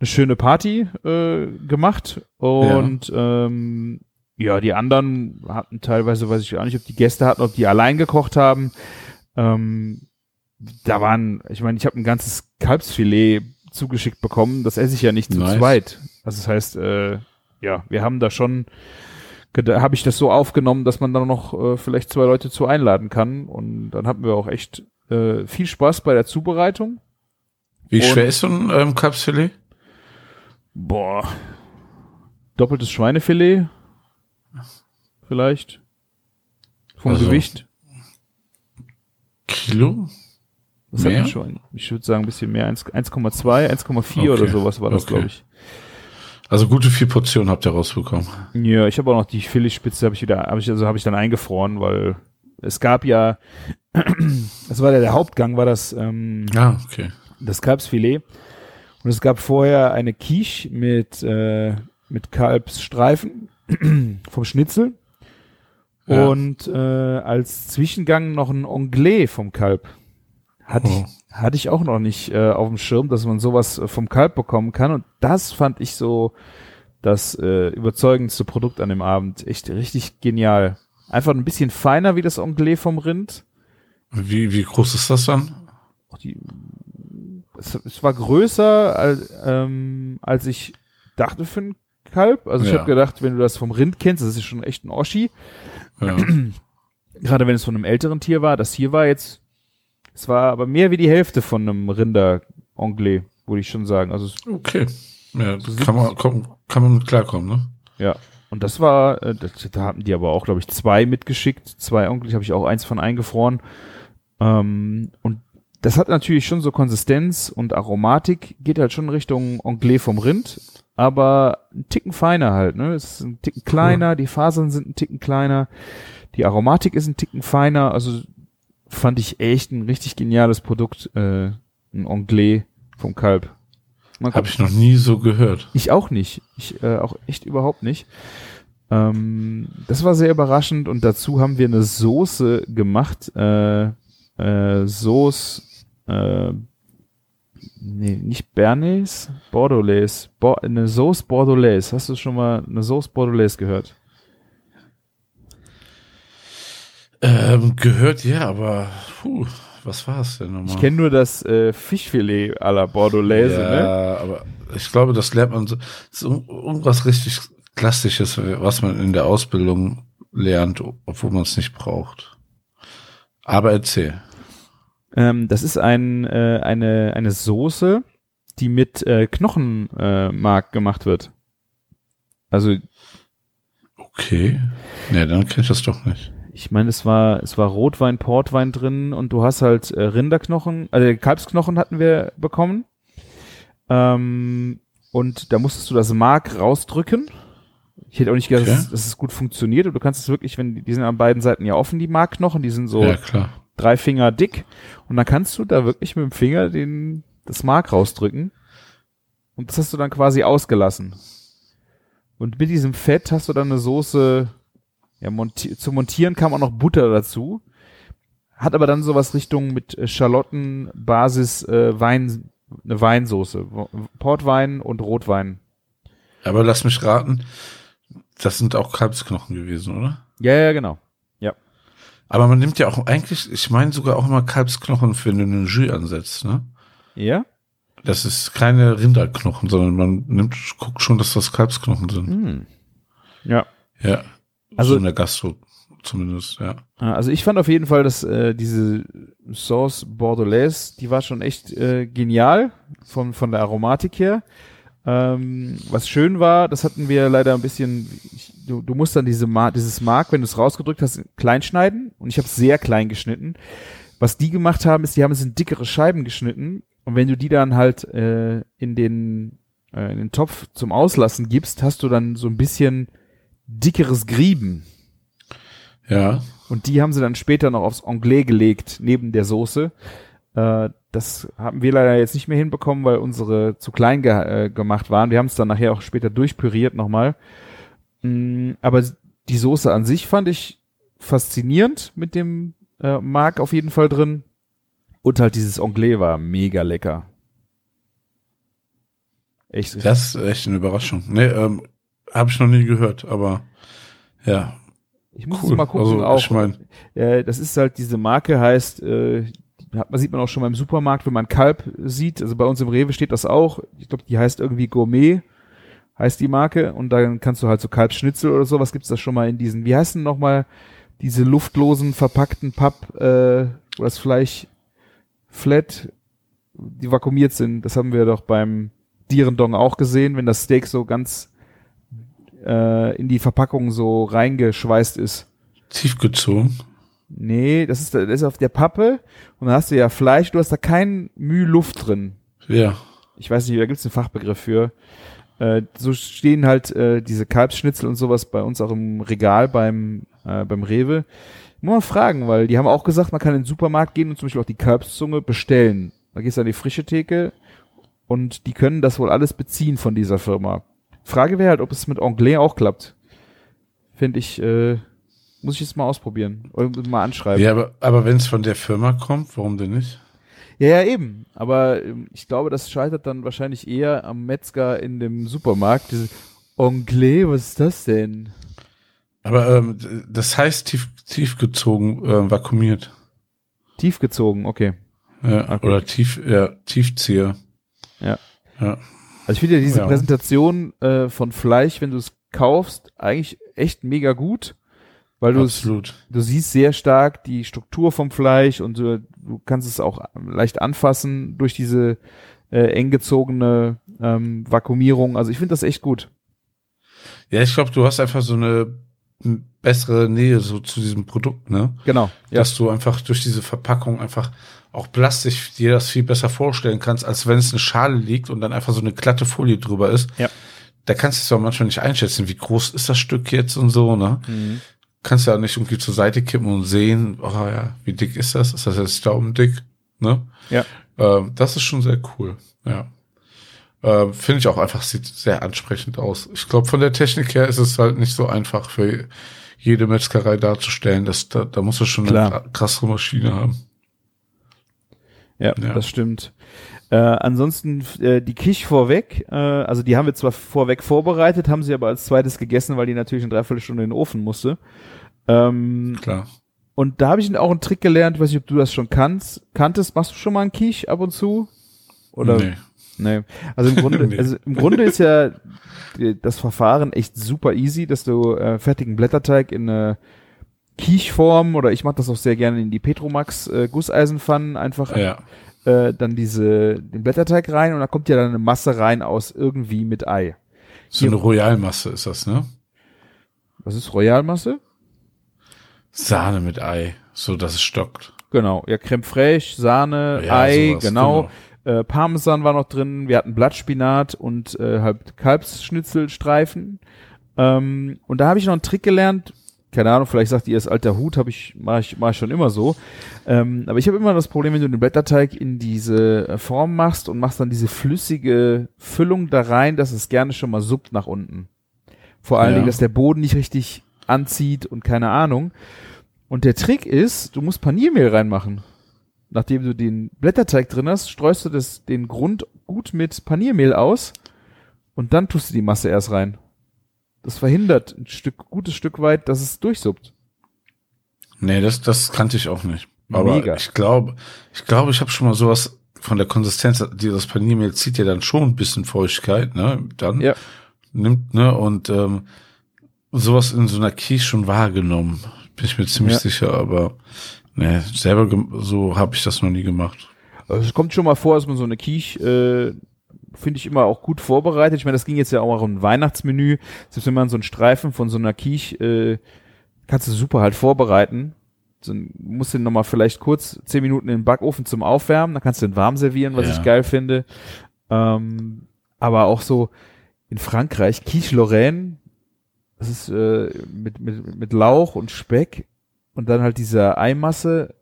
eine schöne Party äh, gemacht und ja. Ähm, ja, die anderen hatten teilweise, weiß ich gar nicht, ob die Gäste hatten, ob die allein gekocht haben. Ähm, da waren, ich meine, ich habe ein ganzes Kalbsfilet zugeschickt bekommen. Das esse ich ja nicht zu nice. zweit. Also das heißt, äh, ja, wir haben da schon, habe ich das so aufgenommen, dass man dann noch äh, vielleicht zwei Leute zu einladen kann. Und dann hatten wir auch echt äh, viel Spaß bei der Zubereitung. Wie Und, schwer ist so ein ähm, Kalbsfilet? Boah, doppeltes Schweinefilet vielleicht. Vom also, Gewicht. Kilo? Was mehr? schon? Ich würde sagen ein bisschen mehr, 1,2, 1,4 okay. oder sowas war das, okay. glaube ich. Also gute vier Portionen habt ihr rausbekommen. Ja, ich habe auch noch die Philly-Spitze habe ich wieder, habe ich also habe ich dann eingefroren, weil es gab ja, das war ja der Hauptgang, war das ähm, ah, okay. das Kalbsfilet und es gab vorher eine Quiche mit äh, mit Kalbsstreifen vom Schnitzel ja. und äh, als Zwischengang noch ein Anglais vom Kalb. Hatte, oh. ich, hatte ich auch noch nicht äh, auf dem Schirm, dass man sowas äh, vom Kalb bekommen kann. Und das fand ich so das äh, überzeugendste Produkt an dem Abend. Echt richtig genial. Einfach ein bisschen feiner wie das Anglais vom Rind. Wie, wie groß ist das dann? Die, es, es war größer, als, ähm, als ich dachte für ein Kalb. Also ich ja. habe gedacht, wenn du das vom Rind kennst, das ist schon echt ein Oschi. Ja. Gerade wenn es von einem älteren Tier war. Das hier war jetzt, es war aber mehr wie die Hälfte von einem Rinder Anglais, würde ich schon sagen. Also okay. Ja, kann man, kann, kann man mit klarkommen, ne? Ja. Und das war, äh, das, da hatten die aber auch, glaube ich, zwei mitgeschickt. Zwei Onkel, habe ich auch eins von eingefroren. Ähm, und das hat natürlich schon so Konsistenz und Aromatik, geht halt schon Richtung Anglais vom Rind aber ein Ticken feiner halt, ne? Es ist ein Ticken kleiner, cool. die Fasern sind ein Ticken kleiner, die Aromatik ist ein Ticken feiner, also fand ich echt ein richtig geniales Produkt, äh, ein Anglais vom Kalb. Habe ich noch nie so gehört. Ich auch nicht. Ich äh, auch echt überhaupt nicht. Ähm, das war sehr überraschend und dazu haben wir eine Soße gemacht, äh, äh, Soße, äh, nee, nicht Bernays, Bordelaise, Bo eine Sauce Bordelaise. Hast du schon mal eine Sauce Bordelaise gehört? Ähm, gehört ja, aber puh, was war es denn nochmal? Ich kenne nur das äh, Fischfilet à la Bordelaise, ja, ne? aber ich glaube, das lernt man so, das ist irgendwas richtig Klassisches, was man in der Ausbildung lernt, obwohl man es nicht braucht. Aber erzähl. Ähm, das ist ein, äh, eine, eine Soße, die mit äh, Knochenmark äh, gemacht wird. Also. Okay. Ne, dann kenn ich das doch nicht. Ich meine, es war, es war Rotwein, Portwein drin und du hast halt äh, Rinderknochen, also Kalbsknochen hatten wir bekommen. Ähm, und da musstest du das Mark rausdrücken. Ich hätte auch nicht gedacht, okay. dass, dass, es gut funktioniert. Und du kannst es wirklich, wenn die sind an beiden Seiten ja offen, die Markknochen, die sind so ja, klar drei Finger dick und dann kannst du da wirklich mit dem Finger den, das Mark rausdrücken und das hast du dann quasi ausgelassen. Und mit diesem Fett hast du dann eine Soße, ja, monti zu montieren kam auch noch Butter dazu. Hat aber dann sowas Richtung mit Schalotten, Basis, äh, Wein, eine Weinsoße. Portwein und Rotwein. Aber lass mich raten, das sind auch Kalbsknochen gewesen, oder? Ja, ja, genau. Aber man nimmt ja auch eigentlich, ich meine sogar auch immer Kalbsknochen, du einen Jus ansetzt, ne? Ja? Das ist keine Rinderknochen, sondern man nimmt, guckt schon, dass das Kalbsknochen sind. Hm. Ja. Ja. Also so in der Gastro zumindest, ja. Also ich fand auf jeden Fall, dass äh, diese Sauce Bordelaise, die war schon echt äh, genial von, von der Aromatik her. Ähm, was schön war, das hatten wir leider ein bisschen, ich, du, du musst dann diese Mar dieses Mark, wenn du es rausgedrückt hast, klein schneiden und ich habe es sehr klein geschnitten. Was die gemacht haben, ist, die haben es in dickere Scheiben geschnitten und wenn du die dann halt äh, in den äh, in den Topf zum Auslassen gibst, hast du dann so ein bisschen dickeres Grieben. Ja. Und die haben sie dann später noch aufs Anglais gelegt, neben der Soße. Äh, das haben wir leider jetzt nicht mehr hinbekommen, weil unsere zu klein ge äh, gemacht waren. Wir haben es dann nachher auch später durchpüriert nochmal. Mm, aber die Soße an sich fand ich faszinierend mit dem äh, Mark auf jeden Fall drin. Und halt dieses Anglais war mega lecker. Echt? Das ist echt eine Überraschung. Nee, ähm, habe ich noch nie gehört, aber ja. Ich muss cool. mal gucken also, auch. Ich mein, äh, das ist halt diese Marke heißt, äh, man sieht man auch schon mal im Supermarkt, wenn man Kalb sieht. Also bei uns im Rewe steht das auch. Ich glaube, die heißt irgendwie Gourmet, heißt die Marke. Und dann kannst du halt so Kalbschnitzel oder so. Was gibt's da schon mal in diesen? Wie heißen noch mal diese luftlosen verpackten Papp, äh, wo das Fleisch flat, die vakuumiert sind? Das haben wir doch beim Dierendong auch gesehen, wenn das Steak so ganz äh, in die Verpackung so reingeschweißt ist. Tiefgezogen? Nee, das ist, das ist auf der Pappe und dann hast du ja Fleisch, du hast da kein Mühe Luft drin. Ja. Ich weiß nicht, da gibt's einen Fachbegriff für. Äh, so stehen halt äh, diese Kalbsschnitzel und sowas bei uns auch im Regal beim, äh, beim Rewe. Muss man fragen, weil die haben auch gesagt, man kann in den Supermarkt gehen und zum Beispiel auch die Kalbszunge bestellen. Da gehst du an die frische Theke und die können das wohl alles beziehen von dieser Firma. Frage wäre halt, ob es mit Anglais auch klappt. Finde ich, äh, muss ich jetzt mal ausprobieren oder mal anschreiben. Ja, aber, aber wenn es von der Firma kommt, warum denn nicht? Ja, ja, eben. Aber ähm, ich glaube, das scheitert dann wahrscheinlich eher am Metzger in dem Supermarkt. Diese Anglais, was ist das denn? Aber ähm, das heißt tief, tiefgezogen, äh, vakuumiert. Tiefgezogen, okay. Ja, okay. Oder tief, ja, Tiefzieher. Ja. Ja. Also ich finde ja diese ja. Präsentation äh, von Fleisch, wenn du es kaufst, eigentlich echt mega gut, weil du du siehst sehr stark die Struktur vom Fleisch und du, du kannst es auch leicht anfassen durch diese äh, eng gezogene ähm, Vakuumierung. Also ich finde das echt gut. Ja, ich glaube, du hast einfach so eine bessere Nähe so zu diesem Produkt, ne? Genau. Ja. Dass du einfach durch diese Verpackung einfach auch plastisch dir das viel besser vorstellen kannst, als wenn es eine Schale liegt und dann einfach so eine glatte Folie drüber ist. Ja. Da kannst du es auch manchmal nicht einschätzen, wie groß ist das Stück jetzt und so, ne? Mhm. Kannst ja nicht irgendwie zur Seite kippen und sehen, oh ja, wie dick ist das? Ist das jetzt daumendick? Ne? Ja. Ähm, das ist schon sehr cool, ja. Äh, Finde ich auch einfach, sieht sehr ansprechend aus. Ich glaube, von der Technik her ist es halt nicht so einfach für jede Metzgerei darzustellen. Das, da, da muss du schon Klar. eine krasse Maschine haben. Ja, ja. das stimmt. Äh, ansonsten äh, die Kisch vorweg, äh, also die haben wir zwar vorweg vorbereitet, haben sie aber als zweites gegessen, weil die natürlich eine Dreiviertelstunde in den Ofen musste. Ähm, Klar. Und da habe ich auch einen Trick gelernt, weiß nicht, ob du das schon kannst. Kanntest, machst du schon mal einen Quiche ab und zu? Oder? Nee. Nee. Also im Grunde, nee. also im Grunde ist ja das Verfahren echt super easy, dass du äh, fertigen Blätterteig in eine Quicheform oder ich mache das auch sehr gerne in die Petromax äh, Gusseisenpfannen einfach ja. Äh, dann diese den Blätterteig rein und da kommt ja dann eine Masse rein aus irgendwie mit Ei. So eine Royalmasse ist das, ne? Was ist Royalmasse? Sahne mit Ei, so dass es stockt. Genau, ja Creme fraiche, Sahne, ja, Ei, sowas, genau. genau. Äh, Parmesan war noch drin, wir hatten Blattspinat und äh, halb Kalbsschnitzelstreifen. Ähm, und da habe ich noch einen Trick gelernt, keine Ahnung, vielleicht sagt ihr, es alter Hut, habe ich, mache ich, mach ich schon immer so. Ähm, aber ich habe immer das Problem, wenn du den Blätterteig in diese äh, Form machst und machst dann diese flüssige Füllung da rein, dass es gerne schon mal suppt nach unten. Vor allen ja. Dingen, dass der Boden nicht richtig anzieht und keine Ahnung. Und der Trick ist, du musst Paniermehl reinmachen. Nachdem du den Blätterteig drin hast, streust du das, den Grund gut mit Paniermehl aus und dann tust du die Masse erst rein. Das verhindert ein Stück, gutes Stück weit, dass es durchsuppt. Nee, das, das kannte ich auch nicht. Aber Mega. ich glaube, ich glaube, ich habe schon mal sowas von der Konsistenz, dieses Paniermehl zieht ja dann schon ein bisschen Feuchtigkeit, ne? Dann ja. nimmt, ne? Und ähm, sowas in so einer Quiche schon wahrgenommen. Bin ich mir ziemlich ja. sicher, aber ne, selber so habe ich das noch nie gemacht. Also es kommt schon mal vor, dass man so eine Quiche äh, finde ich immer auch gut vorbereitet. Ich meine, das ging jetzt ja auch um ein Weihnachtsmenü. Selbst wenn man so einen Streifen von so einer Quiche, äh, kannst du super halt vorbereiten. so, musst den nochmal vielleicht kurz zehn Minuten in den Backofen zum Aufwärmen, dann kannst du den warm servieren, was Ja. ich geil finde. Ähm, aber auch so in Frankreich, Quiche Lorraine, das ist äh, mit, mit, mit Lauch und Speck und dann halt diese Eimasse.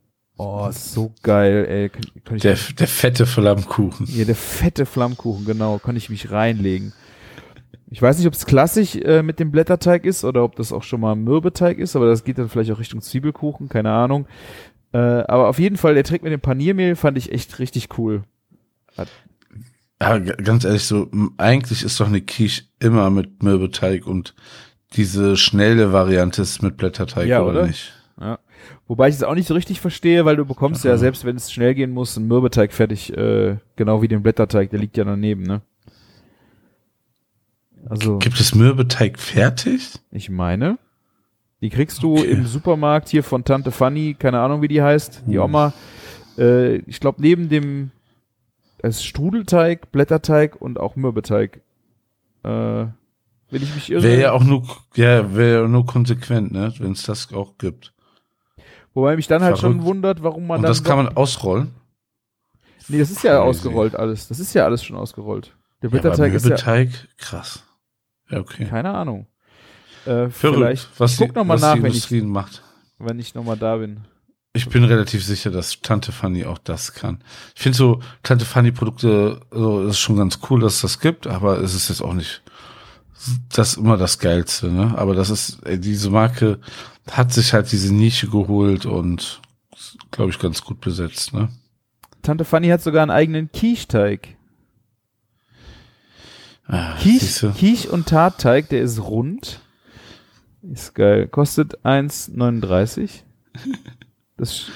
Oh, so geil, ey. Kann, kann Der, der fette Flammkuchen. hier, der fette Flammkuchen, genau, kann ich mich reinlegen. Ich weiß nicht, ob es klassisch äh, mit dem Blätterteig ist oder ob das auch schon mal Mürbeteig ist, aber das geht dann vielleicht auch Richtung Zwiebelkuchen, keine Ahnung. Äh, aber auf jeden Fall, der Trick mit dem Paniermehl fand ich echt richtig cool. Ja, g- ganz ehrlich, so, eigentlich ist doch eine Quiche immer mit Mürbeteig und diese schnelle Variante ist mit Blätterteig, Ja, oder, oder? nicht? Ja. Wobei ich es auch nicht so richtig verstehe, weil du bekommst ja, selbst wenn es schnell gehen muss, einen Mürbeteig fertig, äh, genau wie den Blätterteig, der liegt ja daneben, ne? Also, Gibt es Mürbeteig fertig? ich meine, die kriegst du Okay. im Supermarkt hier von Tante Fanny, keine Ahnung wie die heißt, die Hm. Oma. Äh, ich glaube neben dem es ist Strudelteig, Blätterteig und auch Mürbeteig. Äh, wenn ich mich irre. Wäre ja auch nur, ja, wäre ja nur konsequent, ne, wenn es das auch gibt. Wobei mich dann halt schon Verrückt. wundert, warum man Und dann das kann man ausrollen. Nee, das ist ja Crazy. ausgerollt alles. Das ist ja alles schon ausgerollt. Der Ja, Blätterteig ist ja Mürbeteig, krass. Ja, okay. keine Ahnung. Äh, Verrückt, vielleicht was guck die, noch mal was nach, die wenn ich- macht. wenn ich nochmal da bin. Ich bin relativ sicher, dass Tante Fanny auch das kann. Ich finde so Tante Fanny Produkte, so ist schon ganz cool, dass es das gibt, aber es ist jetzt auch nicht das immer das geilste, ne? Aber das ist diese Marke hat sich halt diese Nische geholt und glaube ich ganz gut besetzt, ne? Tante Fanny hat sogar einen eigenen Quiche-Teig. Ah, Quiche? Quiche und Tartteig, der ist rund. Ist geil. Kostet 1,39. Das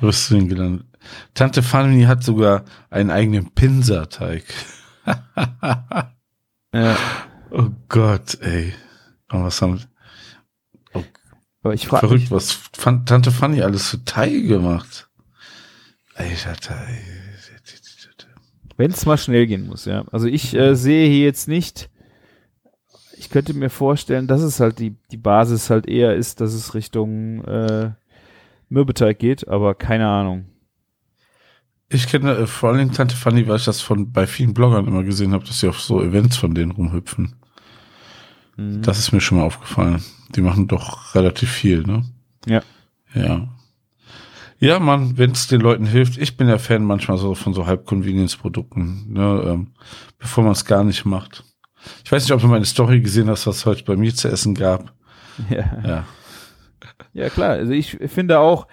Wo bist du denn gelandet? Tante Fanny hat sogar einen eigenen Pinserteig. ja, Oh Gott, ey. Und was haben aber ich frage Verrückt, mich, was Fan- Tante Fanny alles für Teige gemacht. Alter, Teig. wenn es mal schnell gehen muss, ja. Also ich äh, sehe hier jetzt nicht, ich könnte mir vorstellen, dass es halt die, die Basis halt eher ist, dass es Richtung äh, Mürbeteig geht, aber keine Ahnung. Ich kenne äh, vor allen Dingen Tante Fanny, weil ich das von bei vielen Bloggern immer gesehen habe, dass sie auf so Events von denen rumhüpfen. Mhm. Das ist mir schon mal aufgefallen. Die machen doch relativ viel, ne? Ja. Ja. Ja, man, wenn es den Leuten hilft. Ich bin ja Fan manchmal so von so Halb-Convenience-Produkten, ne, ähm, bevor man es gar nicht macht. Ich weiß nicht, ob du meine Story gesehen hast, was es heute bei mir zu essen gab. ja. Ja. Ja, klar. Also ich finde auch,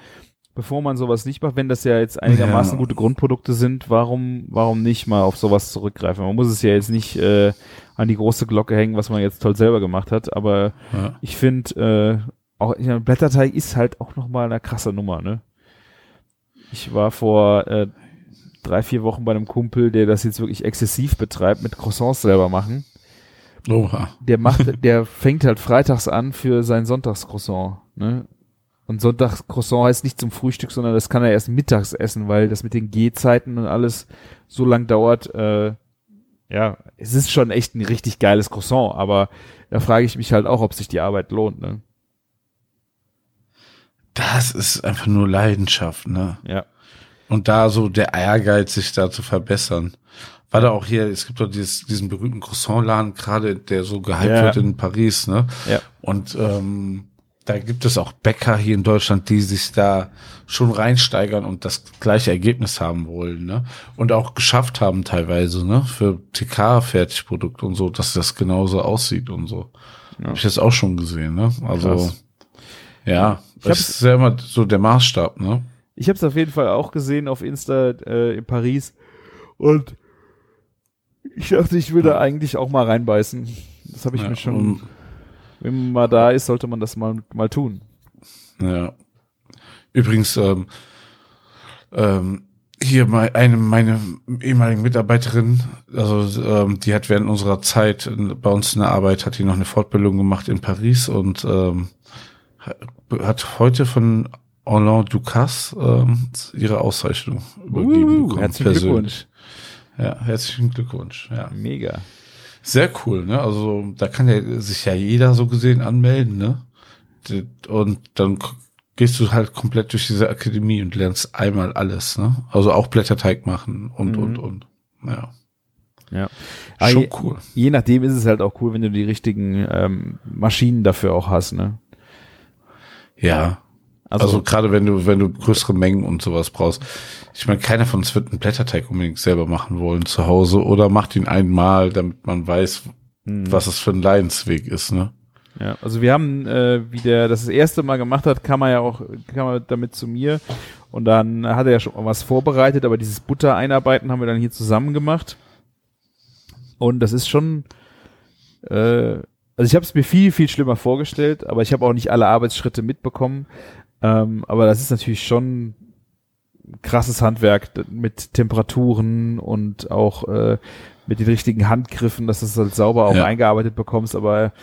bevor man sowas nicht macht, wenn das ja jetzt einigermaßen Ja. gute Grundprodukte sind, warum, warum nicht mal auf sowas zurückgreifen? Man muss es ja jetzt nicht äh, an die große Glocke hängen, was man jetzt toll selber gemacht hat, aber ja. ich finde, äh, auch ich meine, Blätterteig ist halt auch nochmal eine krasse Nummer, ne? Ich war vor äh, drei, vier Wochen bei einem Kumpel, der das jetzt wirklich exzessiv betreibt, mit Croissants selber machen. Oha. Der macht, der fängt halt freitags an für sein Sonntagscroissant, ne? Und Sonntagscroissant heißt nicht zum Frühstück, sondern das kann er erst mittags essen, weil das mit den Gehzeiten und alles so lang dauert. Äh, ja, es ist schon echt ein richtig geiles Croissant, aber da frage ich mich halt auch, ob sich die Arbeit lohnt, ne? Das ist einfach nur Leidenschaft, ne? Ja. Und da so der Ehrgeiz, sich da zu verbessern. War da auch hier, es gibt doch dieses, diesen berühmten Croissant-Laden gerade, der so gehypt Ja. wird in Paris, ne? Ja. Und ähm, da gibt es auch Bäcker hier in Deutschland, die sich da schon reinsteigern und das gleiche Ergebnis haben wollen, ne? Und auch geschafft haben teilweise, ne? Für TK-Fertigprodukte und so, dass das genauso aussieht und so. Ja. Hab ich das auch schon gesehen, ne? Also, Krass. ja, das ist ja immer so der Maßstab, ne? Ich habe es auf jeden Fall auch gesehen auf Insta äh, in Paris und ich dachte, ich da eigentlich auch mal reinbeißen. Das habe ich Ja, mir schon. um- wenn man mal da ist, sollte man das mal mal tun. Ja. Übrigens, ähm, ähm, hier mal eine meine ehemaligen Mitarbeiterin, also ähm, die hat während unserer Zeit bei uns in der Arbeit hat die noch eine Fortbildung gemacht in Paris und ähm, hat heute von Alain Ducasse ähm, ihre Auszeichnung übergeben Uh, bekommen. herzlichen persönlich. Ja, herzlichen Glückwunsch. Ja. Mega. Sehr cool, ne? Also da kann ja sich ja jeder so gesehen anmelden, ne? Und dann gehst du halt komplett durch diese Akademie und lernst einmal alles, ne? Also auch Blätterteig machen und, Mhm. und, und. Ja. Ja. Schon je, cool. Je nachdem ist es halt auch cool, wenn du die richtigen ähm, Maschinen dafür auch hast, ne? Ja. Also, Also, gerade wenn du, wenn du größere Mengen und sowas brauchst. Ich meine, keiner von uns wird einen Blätterteig unbedingt selber machen wollen zu Hause oder macht ihn einmal, damit man weiß, hm. was es für ein Leidensweg ist, ne? Ja, also wir haben, äh, wie der das das erste Mal gemacht hat, kam er ja auch, kam er damit zu mir und dann hat er ja schon mal was vorbereitet, aber dieses Butter einarbeiten haben wir dann hier zusammen gemacht und das ist schon, äh, also ich habe es mir viel viel schlimmer vorgestellt, aber ich habe auch nicht alle Arbeitsschritte mitbekommen, ähm, aber das ist natürlich schon krasses Handwerk mit Temperaturen und auch äh, mit den richtigen Handgriffen, dass du es halt sauber auch Ja. eingearbeitet bekommst, aber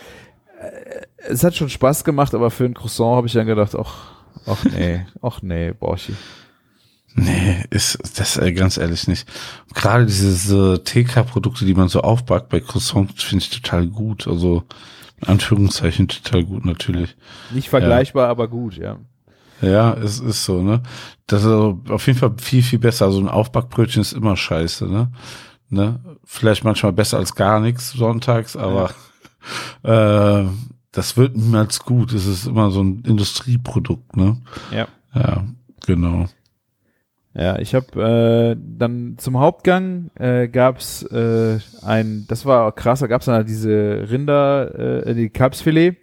es hat schon Spaß gemacht, aber für ein Croissant habe ich dann gedacht, ach, ach nee, ach nee, Borschi. Nee, ist das äh, ganz ehrlich nicht. Gerade diese TK-Produkte, die man so aufbackt bei Croissants, finde ich total gut. Also in Anführungszeichen total gut natürlich. Nicht vergleichbar, aber gut, ja. Ja, es ist so, ne? Das ist also auf jeden Fall viel, viel besser. Also ein Aufbackbrötchen ist immer scheiße, ne? ne? Vielleicht manchmal besser als gar nichts sonntags, aber äh, das wird niemals gut. Es ist immer so ein Industrieprodukt, ne? Ja. Ja, genau. Ja, ich habe äh, dann zum Hauptgang äh, gab's äh, ein, das war krass, da gab's dann halt diese Rinder, äh, die Kalbsfilet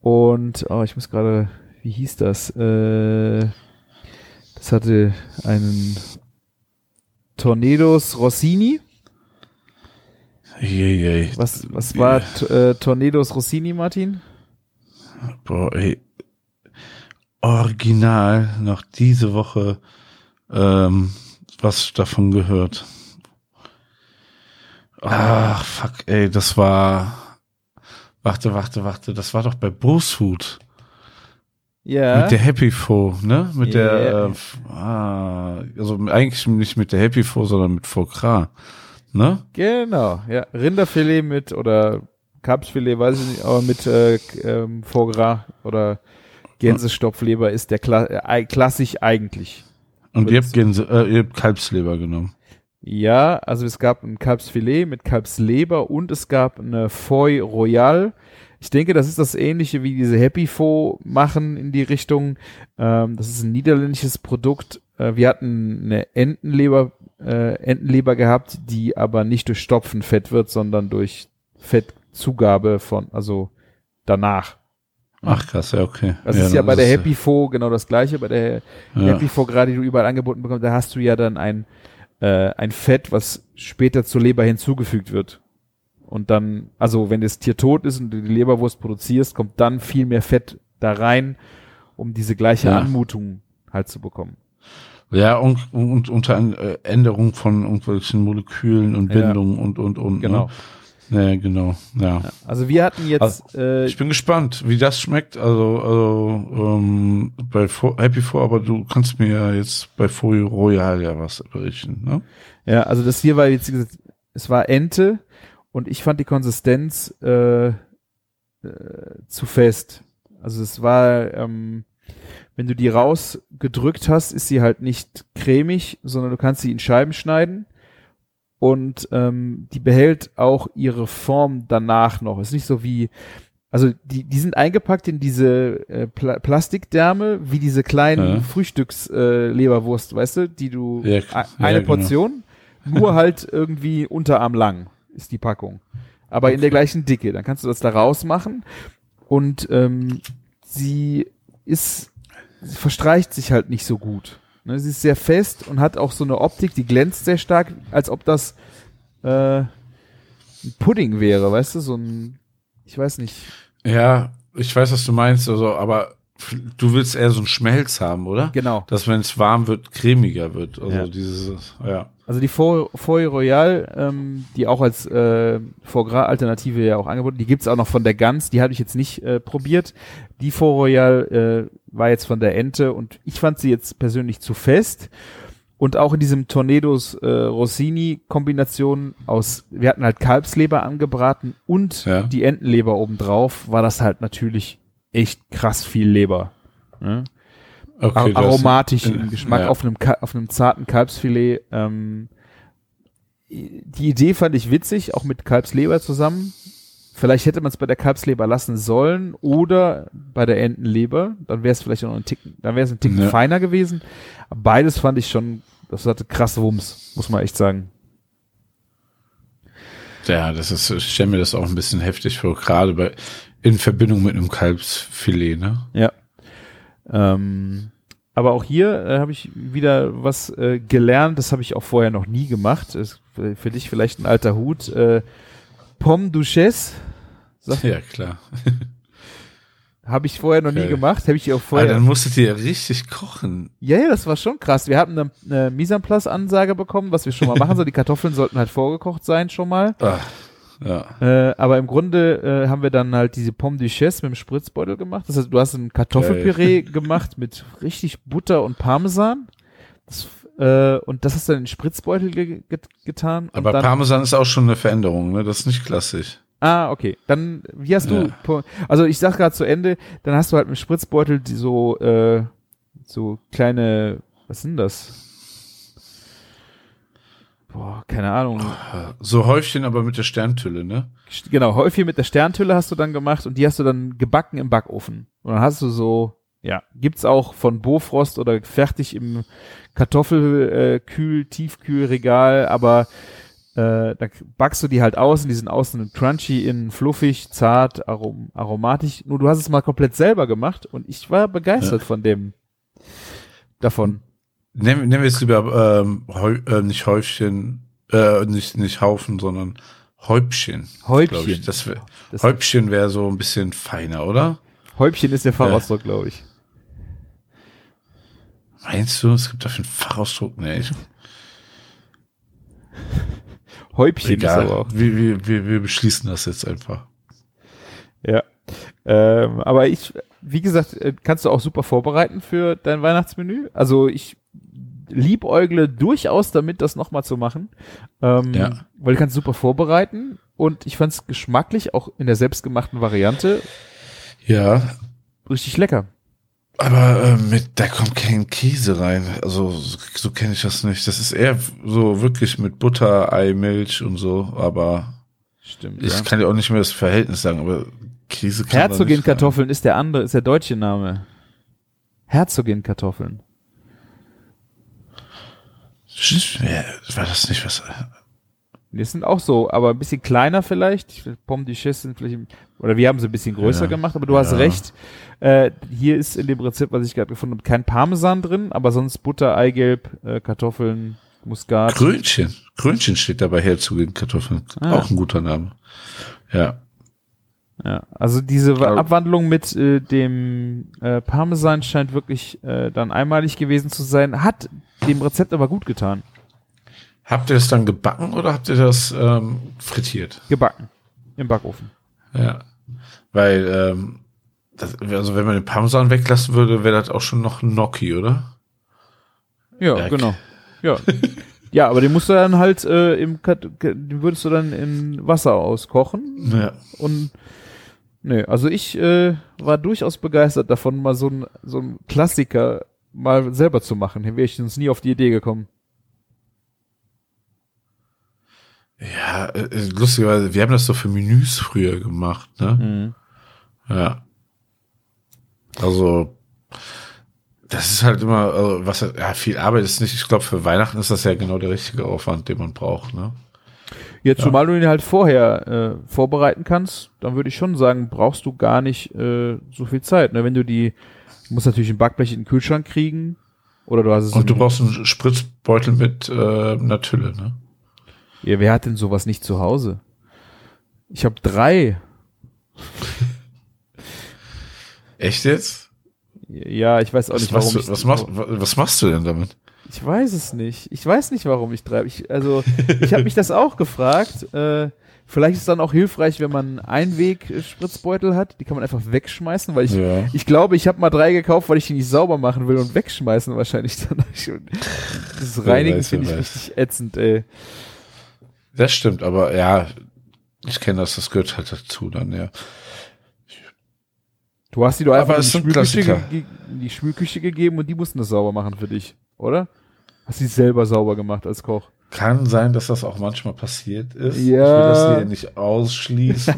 und oh, ich muss gerade, wie hieß das? Äh, das hatte einen Tornados Rossini. Jejej. Was, was war äh, Tornados Rossini, Martin? Boah, ey. Original noch diese Woche ähm, was davon gehört. Ach, fuck, ey, das war. Warte, warte, warte, das war doch bei Bosfood. Ja. Mit der Happy Fo, ne? Mit Ja. der, äh, ah, also eigentlich nicht mit der Happy Fo, sondern mit Foie Gras, ne? Genau, ja. Rinderfilet mit oder Kalbsfilet, weiß ich nicht, aber mit äh, ähm, Foie Gras oder Gänsestopfleber ist der Kla äh, klassisch eigentlich. Und ihr habt, Gänse, äh, ihr habt Kalbsleber genommen. Ja, also es gab ein Kalbsfilet mit Kalbsleber und es gab eine Foie Royale. Ich denke, das ist das ähnliche wie diese Happy Faux machen in die Richtung. Ähm, das ist ein niederländisches Produkt. Äh, wir hatten eine Entenleber, äh, Entenleber gehabt, die aber nicht durch Stopfen fett wird, sondern durch Fettzugabe von, also danach. Ach krass, ja, okay. Das ist ja bei der es, Happy Faux genau das gleiche. Bei der ja. Happy Foie Gras, die du überall angeboten bekommst, da hast du ja dann ein, äh, ein Fett, was später zur Leber hinzugefügt wird. Und dann, also wenn das Tier tot ist und du die Leberwurst produzierst, kommt dann viel mehr Fett da rein, um diese gleiche Ja. Anmutung halt zu bekommen. Ja, und, und unter äh, Änderung von irgendwelchen Molekülen und Ja. Bindungen und, und, und. Genau. Ne? Ja, genau. Ja. Also wir hatten jetzt, äh, Ich bin gespannt, wie das schmeckt. Also, also ähm, bei Fo Happy Four, aber du kannst mir ja jetzt bei Folie Royal ja was berichten, ne? ja, also das hier war jetzt, es war Ente und ich fand die Konsistenz äh, äh, zu fest. Also es war, ähm, wenn du die rausgedrückt hast, ist sie halt nicht cremig, sondern du kannst sie in Scheiben schneiden und ähm, die behält auch ihre Form danach noch. Ist nicht so wie, also die, die sind eingepackt in diese äh, Pla Plastikdärme, wie diese kleinen Ja. Frühstücksleberwurst, äh, weißt du, die du Ja, e- ja, eine genau. Portion, nur halt irgendwie Unterarm lang ist die Packung. Aber in der gleichen Dicke. Dann kannst du das da rausmachen und ähm, sie ist, sie verstreicht sich halt nicht so gut. Ne, sie ist sehr fest und hat auch so eine Optik, die glänzt sehr stark, als ob das äh, ein Pudding wäre, weißt du, so ein, ich weiß nicht. Ja, ich weiß, was du meinst, also, aber du willst eher so einen Schmelz haben, oder? Genau. Dass wenn es warm wird, cremiger wird. Also Ja. dieses, ja. Also die Foie Royal, ähm, die auch als äh, Foie Gras Alternative ja auch angeboten, die gibt's auch noch von der Gans, die habe ich jetzt nicht äh, probiert. Die Foie Royal äh, war jetzt von der Ente und ich fand sie jetzt persönlich zu fest. Und auch in diesem Tornados äh, Rossini Kombination aus, wir hatten halt Kalbsleber angebraten und Ja. die Entenleber obendrauf, war das halt natürlich echt krass viel Leber. Ne? Okay, Ar du hast- aromatisch im Geschmack ja. auf einem auf einem zarten Kalbsfilet. Ähm, die Idee fand ich witzig, auch mit Kalbsleber zusammen. Vielleicht hätte man es bei der Kalbsleber lassen sollen oder bei der Entenleber. Dann wäre es vielleicht noch ein Ticken, dann wäre es ein Ticken Ja. feiner gewesen. Beides fand ich schon, das hatte krass Wumms, muss man echt sagen. Ja, das ist, ich stelle mir das auch ein bisschen heftig vor, gerade bei, in Verbindung mit einem Kalbsfilet, ne? Ja. Ähm, aber auch hier äh, habe ich wieder was äh, gelernt, das habe ich auch vorher noch nie gemacht. Ist für für dich vielleicht ein alter Hut. Äh, Pomme Duchesse. Sag, Ja, klar. Habe ich vorher noch nie Okay. gemacht. Habe ich auch Aber vorher. dann musstet ihr ja richtig kochen. ja, ja, das war schon krass. Wir hatten eine, eine Mise en place Ansage bekommen, was wir schon mal machen sollen. Die Kartoffeln sollten halt vorgekocht sein schon mal. Ah, ja. Äh, aber im Grunde äh, haben wir dann halt diese Pomme Duchesse mit dem Spritzbeutel gemacht. Das heißt, du hast ein Kartoffelpüree gemacht mit richtig Butter und Parmesan. Das, äh, und das hast du dann in den Spritzbeutel ge get getan. Aber dann, Parmesan ist auch schon eine Veränderung, ne? Das ist nicht klassisch. Ah, okay. Dann, wie hast du, Ja. Also ich sag gerade zu Ende, dann hast du halt mit dem Spritzbeutel die so, äh, so kleine, was sind das? Boah, keine Ahnung. So Häufchen, aber mit der Sterntülle, ne? Genau, häufig mit der Sterntülle hast du dann gemacht und die hast du dann gebacken im Backofen. Und dann hast du so, ja, gibt's auch von Bofrost oder fertig im Kartoffelkühl, äh, Kühl, Tiefkühlregal, aber äh, da backst du die halt aus und die sind außen crunchy, innen fluffig, zart, arom aromatisch. Nur du hast es mal komplett selber gemacht und ich war begeistert von dem, davon. Nehmen, nehmen wir jetzt lieber ähm, Häu, äh, nicht Häufchen, äh, nicht, nicht Haufen, sondern Häubchen. Häubchen. Das wär, Das- Häubchen wäre so ein bisschen feiner, oder? Häubchen ist der Fachausdruck, glaube ich. Meinst du, es gibt dafür einen Fachausdruck? Nee, Häubchen ist egal. aber auch. Wir, wir, wir, wir beschließen das jetzt einfach. Ja. Ähm, aber ich, wie gesagt, äh, kannst du auch super vorbereiten für dein Weihnachtsmenü. Also ich liebäugle durchaus damit, das nochmal zu machen. Ähm, Ja. Weil du kannst super vorbereiten und ich fand es geschmacklich auch in der selbstgemachten Variante Ja, richtig lecker. aber äh, mit, da kommt kein Käse rein. Also so, so kenne ich das nicht. Das ist eher so wirklich mit Butter, Ei, Milch und so. Aber Stimmt. ich ja. kann dir auch nicht mehr das Verhältnis sagen. Aber Käse kann da nicht rein. Herzogin-Kartoffeln ist der andere, ist der deutsche Name. Herzogin-Kartoffeln. Ja, war das nicht was? Die sind auch so, aber ein bisschen kleiner vielleicht. Pomme Duchesse sind vielleicht, oder wir haben sie ein bisschen größer Ja. gemacht, aber du hast Ja. recht. Äh, hier ist in dem Rezept, was ich gerade gefunden habe, kein Parmesan drin, aber sonst Butter, Eigelb, äh, Kartoffeln, Muskat. Krönchen. Krönchen steht dabei Herzogin Kartoffeln. Ah. Auch ein guter Name. Ja. Ja, also diese Aber- Abwandlung mit äh, dem äh, Parmesan scheint wirklich äh, dann einmalig gewesen zu sein. Hat dem Rezept aber gut getan. Habt ihr das dann gebacken oder habt ihr das ähm, frittiert? Gebacken. Im Backofen. Ja. Weil, ähm, das, also wenn man den Parmesan weglassen würde, wäre das auch schon noch ein Gnocchi, oder? Ja, Ja, genau. Ja. ja, aber den musst du dann halt äh, im den würdest du dann in Wasser auskochen Ja. und nee, also ich äh, war durchaus begeistert davon, mal so ein so ein Klassiker mal selber zu machen. Hier wäre ich sonst nie auf die Idee gekommen. Ja, äh, lustigerweise, wir haben das so für Menüs früher gemacht, ne? Ja. Also, das ist halt immer, also, was, ja, viel Arbeit ist nicht. Ich glaube, für Weihnachten ist das ja genau der richtige Aufwand, den man braucht, ne? Jetzt, zumal du ihn halt vorher äh, vorbereiten kannst, dann würde ich schon sagen, brauchst du gar nicht äh, so viel Zeit. Ne? Wenn du die, du musst natürlich ein Backblech in den Kühlschrank kriegen oder du hast es. Und du brauchst einen Spritzbeutel mit äh, einer Tülle, ne? ja, wer hat denn sowas nicht zu Hause? Ich habe drei. Echt jetzt? Ja, ich weiß auch Was, nicht, warum machst du, was, machst, was machst du denn damit? Ich weiß es nicht. Ich weiß nicht, warum ich drei. Ich, also, ich habe mich das auch gefragt. Äh, vielleicht ist es dann auch hilfreich, wenn man Einweg-Spritzbeutel hat. Die kann man einfach wegschmeißen, weil ich, Ja. ich glaube, ich habe mal drei gekauft, weil ich die nicht sauber machen will und wegschmeißen wahrscheinlich dann. Das Reinigen finde ich weiß. richtig ätzend, ey. Das stimmt, aber ja, ich kenne das, das gehört halt dazu dann, ja. Du hast die doch einfach in die, Spülküche, in die Spülküche gegeben und die mussten das sauber machen für dich, oder? Hast sie selber sauber gemacht als Koch? Kann sein, dass das auch manchmal passiert ist. Ich will Ja. das hier nicht ausschließen.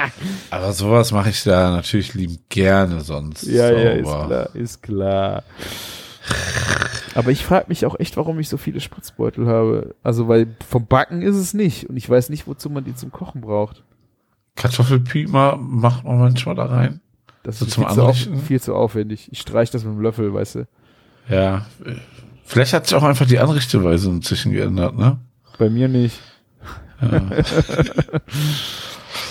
Aber sowas mache ich da natürlich liebend gerne sonst. Ja, ja, ist sauber. klar, ist klar. Aber ich frage mich auch echt, warum ich so viele Spritzbeutel habe. Also, weil vom Backen ist es nicht. Und ich weiß nicht, wozu man die zum Kochen braucht. Kartoffelpima macht man manchmal da rein. Das So ist zum viel zu, auf, viel zu aufwendig. Ich streich das mit dem Löffel, weißt du. Ja. Vielleicht hat sich auch einfach die Anrichteweise inzwischen geändert, ne? Bei mir nicht.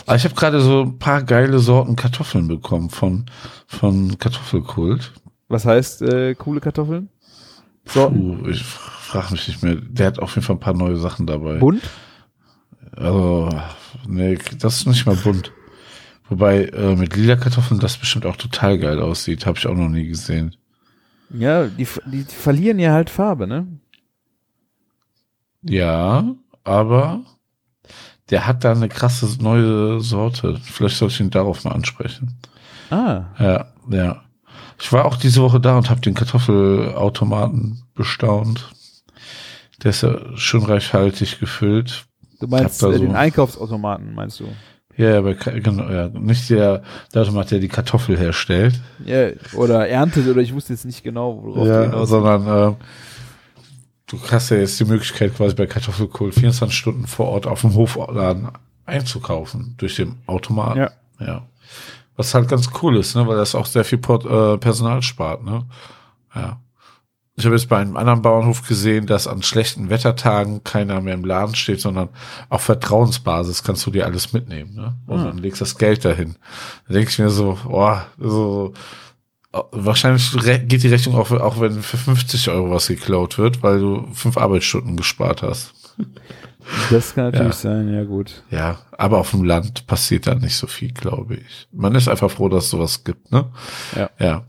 Aber ich habe gerade so ein paar geile Sorten Kartoffeln bekommen von, von Kartoffelkult. Was heißt äh, coole Kartoffeln? Sorten? Puh, ich frage mich nicht mehr. Der hat auf jeden Fall ein paar neue Sachen dabei. Bunt? Also, nee, das ist nicht mal bunt. Wobei äh, mit lila Kartoffeln das bestimmt auch total geil aussieht. Habe ich auch noch nie gesehen. Ja, die, die, verlieren ja halt Farbe, ne? Ja, aber der hat da eine krasse neue Sorte. Vielleicht sollte ich ihn darauf mal ansprechen. Ah, Ja, ja. Ich war auch diese Woche da und habe den Kartoffelautomaten bestaunt. Der ist ja schon reichhaltig gefüllt. du meinst äh, den so- Einkaufsautomaten, meinst du? Ja, Ka- genau, ja. Nicht der, der Automat, der die Kartoffel herstellt. Ja, oder erntet, oder ich wusste jetzt nicht genau, worauf du Ja, hinaus sondern äh, du hast ja jetzt die Möglichkeit, quasi bei Kartoffelkohl 24 Stunden vor Ort auf dem Hofladen einzukaufen durch den Automaten. Ja. ja. Was halt ganz cool ist, ne, weil das auch sehr viel Port, äh, Personal spart, ne? Ja. Ich habe jetzt bei einem anderen Bauernhof gesehen, dass an schlechten Wettertagen keiner mehr im Laden steht, sondern auf Vertrauensbasis kannst du dir alles mitnehmen, ne? Und Ah. dann legst das Geld dahin. Da denke ich mir so, boah, so, Wahrscheinlich geht die Rechnung auch, auch wenn für 50 Euro was geklaut wird, weil du fünf Arbeitsstunden gespart hast. Das kann natürlich Ja. sein, ja gut. Ja, aber auf dem Land passiert da nicht so viel, glaube ich. Man ist einfach froh, dass es sowas gibt, ne? Ja. Ja.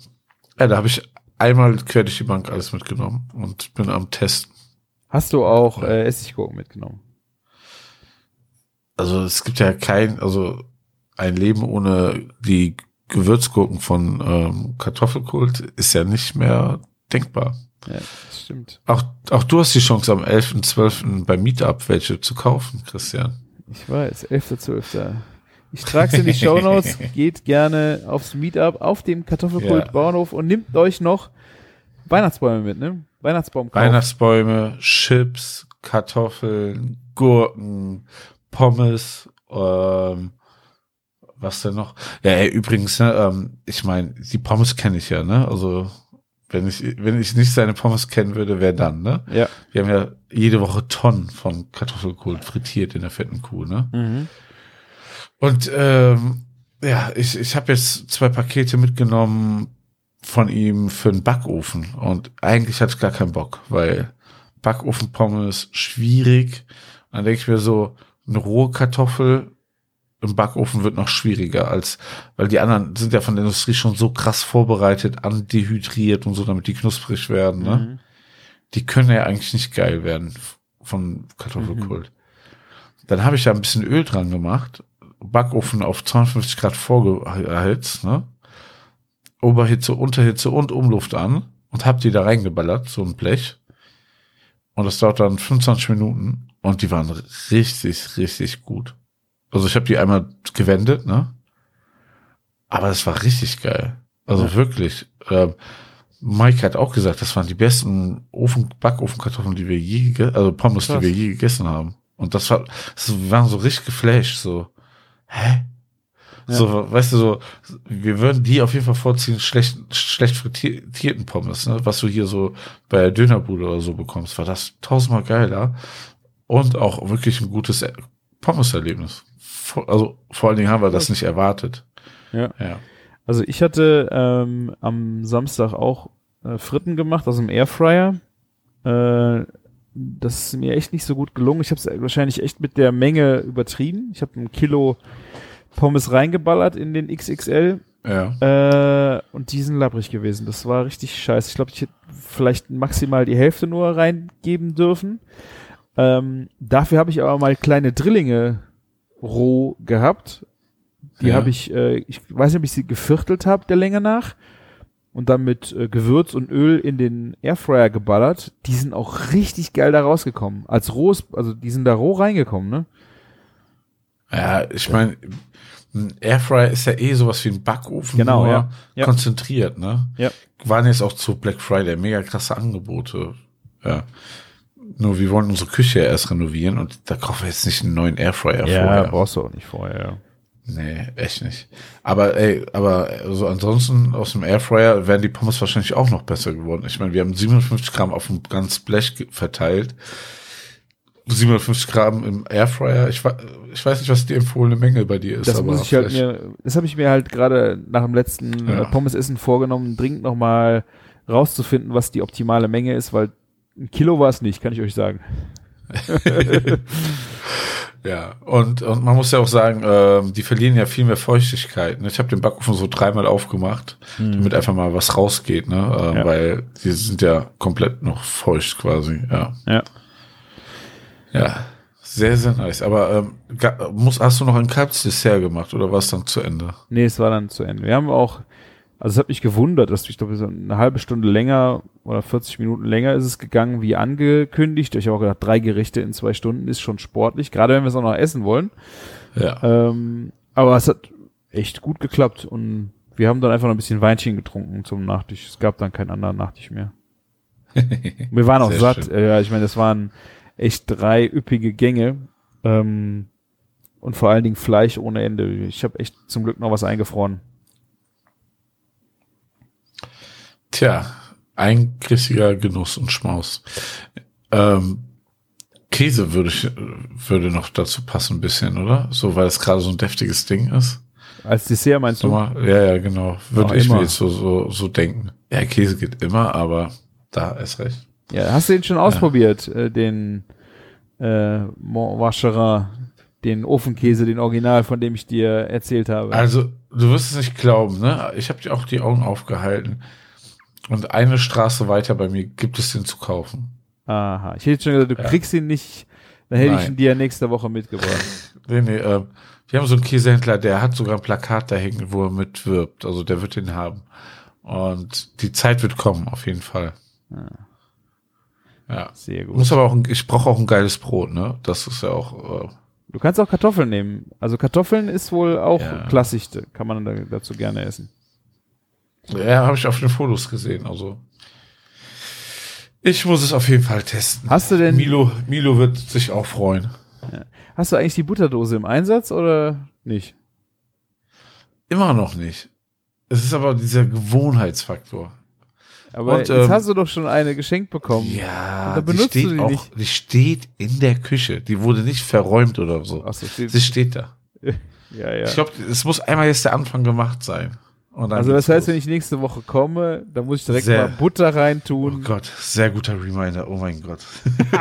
Ja, da habe ich einmal quer durch die Bank alles mitgenommen und bin am Testen. Hast du auch äh, Essiggurken mitgenommen? Also es gibt ja kein, also ein Leben ohne die Gewürzgurken von ähm, Kartoffelkult ist ja nicht mehr denkbar. Ja, das stimmt. Auch, auch du hast die Chance, am 11.12. beim Meetup welche zu kaufen, Christian. Ich weiß, 11.12. Ich trage es in die Shownotes. Geht gerne aufs Meetup auf dem Kartoffelkult Ja. Bauernhof und nimmt euch noch Weihnachtsbäume mit, ne? Weihnachtsbaum kaufen. Weihnachtsbäume, Chips, Kartoffeln, Gurken, Pommes, ähm, was denn noch? Ja, ey, übrigens, ne, ähm, ich meine, die Pommes kenne ich ja, ne? Also wenn ich wenn ich nicht seine Pommes kennen würde, wer dann, ne? Ja. Wir haben ja jede Woche Tonnen von Kartoffelkohl frittiert in der fetten Kuh, ne? Mhm. Und ähm, ja, ich, ich habe jetzt zwei Pakete mitgenommen von ihm für den Backofen. Und eigentlich hatte ich gar keinen Bock, weil Backofenpommes schwierig. Dann denke ich mir so, eine rohe Kartoffel im Backofen wird noch schwieriger als, weil die anderen sind ja von der Industrie schon so krass vorbereitet, andehydriert und so, damit die knusprig werden, ne? Mhm. die können ja eigentlich nicht geil werden von Kartoffelkult. Dann habe ich da ein bisschen Öl dran gemacht, Backofen auf 52 Grad vorgeheizt, ne? Oberhitze, Unterhitze und Umluft an und habe die da reingeballert, so ein Blech. Und das dauert dann 25 Minuten und die waren richtig, richtig gut. Also ich habe die einmal gewendet, ne? Aber das war richtig geil. Also Ja. wirklich. Ähm, Mike hat auch gesagt, das waren die besten Ofen, Backofenkartoffeln, die wir je, also Pommes, Krass. die wir je gegessen haben. Und das war, das waren so richtig geflasht, so, hä? Ja. So, weißt du, so, wir würden die auf jeden Fall vorziehen, schlecht, schlecht frittierten Pommes, ne? Was du hier so bei der Dönerbude oder so bekommst, war das tausendmal geiler. Und auch wirklich ein gutes Pommeserlebnis. Also, vor allen Dingen haben wir das nicht erwartet. Ja. Ja. Also ich hatte ähm, am Samstag auch äh, Fritten gemacht aus dem Airfryer. Äh, das ist mir echt nicht so gut gelungen. Ich habe es wahrscheinlich echt mit der Menge übertrieben. Ich habe ein Kilo Pommes reingeballert in den XXL Ja. äh, und die sind labbrig gewesen. Das war richtig scheiße. Ich glaube, ich hätte vielleicht maximal die Hälfte nur reingeben dürfen. Ähm, dafür habe ich aber mal kleine Drillinge roh gehabt. Die Ja. habe ich, äh, ich weiß nicht, ob ich sie geviertelt habe, der Länge nach. Und dann mit äh, Gewürz und Öl in den Airfryer geballert. Die sind auch richtig geil da rausgekommen. Als rohes, also die sind da roh reingekommen, ne? Ja, ich meine, ein Airfryer ist ja eh sowas wie ein Backofen, Genau, nur ja. Ja. konzentriert, ne? Ja. Waren jetzt auch zu Black Friday mega krasse Angebote. Ja. Nur wir wollen unsere Küche ja erst renovieren und da kaufen wir jetzt nicht einen neuen Airfryer vorher. brauchst du auch nicht vorher, ja. Nee, echt nicht. Aber ey, aber so ansonsten aus dem Airfryer wären die Pommes wahrscheinlich auch noch besser geworden. Ich meine, wir haben 57 Gramm auf dem ganzen Blech verteilt. 750 Gramm im Airfryer. Ich, ich weiß nicht, was die empfohlene Menge bei dir ist. Das aber muss ich halt mir, das habe ich mir halt gerade nach dem letzten Ja. äh, Pommesessen vorgenommen, dringend nochmal rauszufinden, was die optimale Menge ist, weil ein Kilo war es nicht, kann ich euch sagen. Ja, und, und man muss ja auch sagen, ähm, die verlieren ja viel mehr Feuchtigkeit. Ne? Ich habe den Backofen so dreimal aufgemacht, damit einfach mal was rausgeht, ne? Hm. Ja. Weil die sind ja komplett noch feucht quasi, ja. Ja. Ja, sehr, sehr nice. Aber ähm, muss, hast du noch ein kaltes Dessert gemacht oder war es dann zu Ende? Nee, es war dann zu Ende. Wir haben auch, also es hat mich gewundert, dass ich glaube, so eine halbe Stunde länger oder 40 Minuten länger ist es gegangen wie angekündigt. Ich habe auch gedacht, drei Gerichte in zwei Stunden ist schon sportlich, gerade wenn wir es auch noch essen wollen. Ja. Ähm, aber es hat echt gut geklappt und wir haben dann einfach noch ein bisschen Weinchen getrunken zum Nachtisch. Es gab dann keinen anderen Nachtisch mehr. Wir waren auch satt. schön. Ja, ich meine, das waren echt drei üppige Gänge. Ähm, und vor allen Dingen Fleisch ohne Ende. Ich habe echt zum Glück noch was eingefroren. Tja, ein richtiger Genuss und Schmaus. Ähm, Käse würde ich, würde noch dazu passen ein bisschen, oder? So, weil es gerade so ein deftiges Ding ist. Als Dessert meinst So du? mal, ja, ja, genau. Würde ich immer. mir jetzt so, so, so denken. Ja, Käse geht immer, aber da ist recht. Ja, hast du den schon ausprobiert? Äh, den äh, Mont Vacherin, den Ofenkäse, den Original, von dem ich dir erzählt habe. Also, du wirst es nicht glauben, ne? Ich habe dir auch die Augen aufgehalten. Und eine Straße weiter bei mir gibt es den zu kaufen. Aha. Ich hätte schon gesagt, du Ja. kriegst ihn nicht, dann hätte ich Nein. ihn dir nächste Woche mitgebracht. Nee, nee, ähm, wir haben so einen Käsehändler, der hat sogar ein Plakat da hängen, wo er mitwirbt. Also der wird den haben. Und die Zeit wird kommen, auf jeden Fall. Ja. Sehr gut. Muss aber auch, ein, ich brauche auch ein geiles Brot, ne? Das ist ja auch, äh, Du kannst auch Kartoffeln nehmen. Also Kartoffeln ist wohl auch Ja. klassisch, kann man da, dazu gerne essen. Ja, habe ich auf den Fotos gesehen, also. Ich muss es auf jeden Fall testen. Hast du denn, Milo, Milo wird sich auch freuen. hast du eigentlich die Butterdose im Einsatz oder nicht? Immer noch nicht. Es ist aber dieser Gewohnheitsfaktor. Aber Und, jetzt ähm, hast du doch schon eine geschenkt bekommen. Ja, die steht die auch, nicht. die steht in der Küche. Die wurde nicht verräumt oder so. Ach so, steht, Sie steht da. ja, ja. Ich glaube, es muss einmal jetzt der Anfang gemacht sein. Also das heißt, los. wenn ich nächste Woche komme, dann muss ich direkt Sehr. mal Butter Oh reintun. Gott, sehr guter Reminder. Oh mein Gott.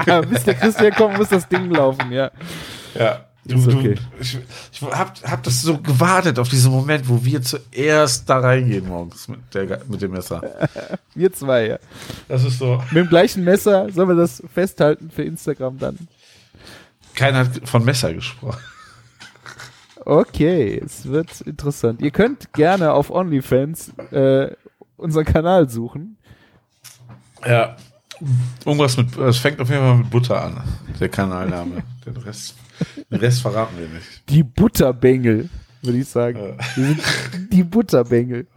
Bis der Christian kommt, muss das Ding laufen, ja. Ja, du, Ist du, okay. ich, ich hab, hab das so gewartet auf diesen Moment, wo wir zuerst da reingehen morgens mit, der, mit dem Messer. Wir zwei, ja. Das ist so. Mit dem gleichen Messer sollen wir das festhalten für Instagram dann. Keiner hat von Messer gesprochen. Okay, es wird interessant. Ihr könnt gerne auf OnlyFans äh, unseren Kanal suchen. Ja. Irgendwas mit, es fängt auf jeden Fall mit Butter an, der Kanalname. Den Rest, den Rest verraten wir nicht. Die Butterbengel, würde ich sagen. Äh. Wir sind die Butterbengel.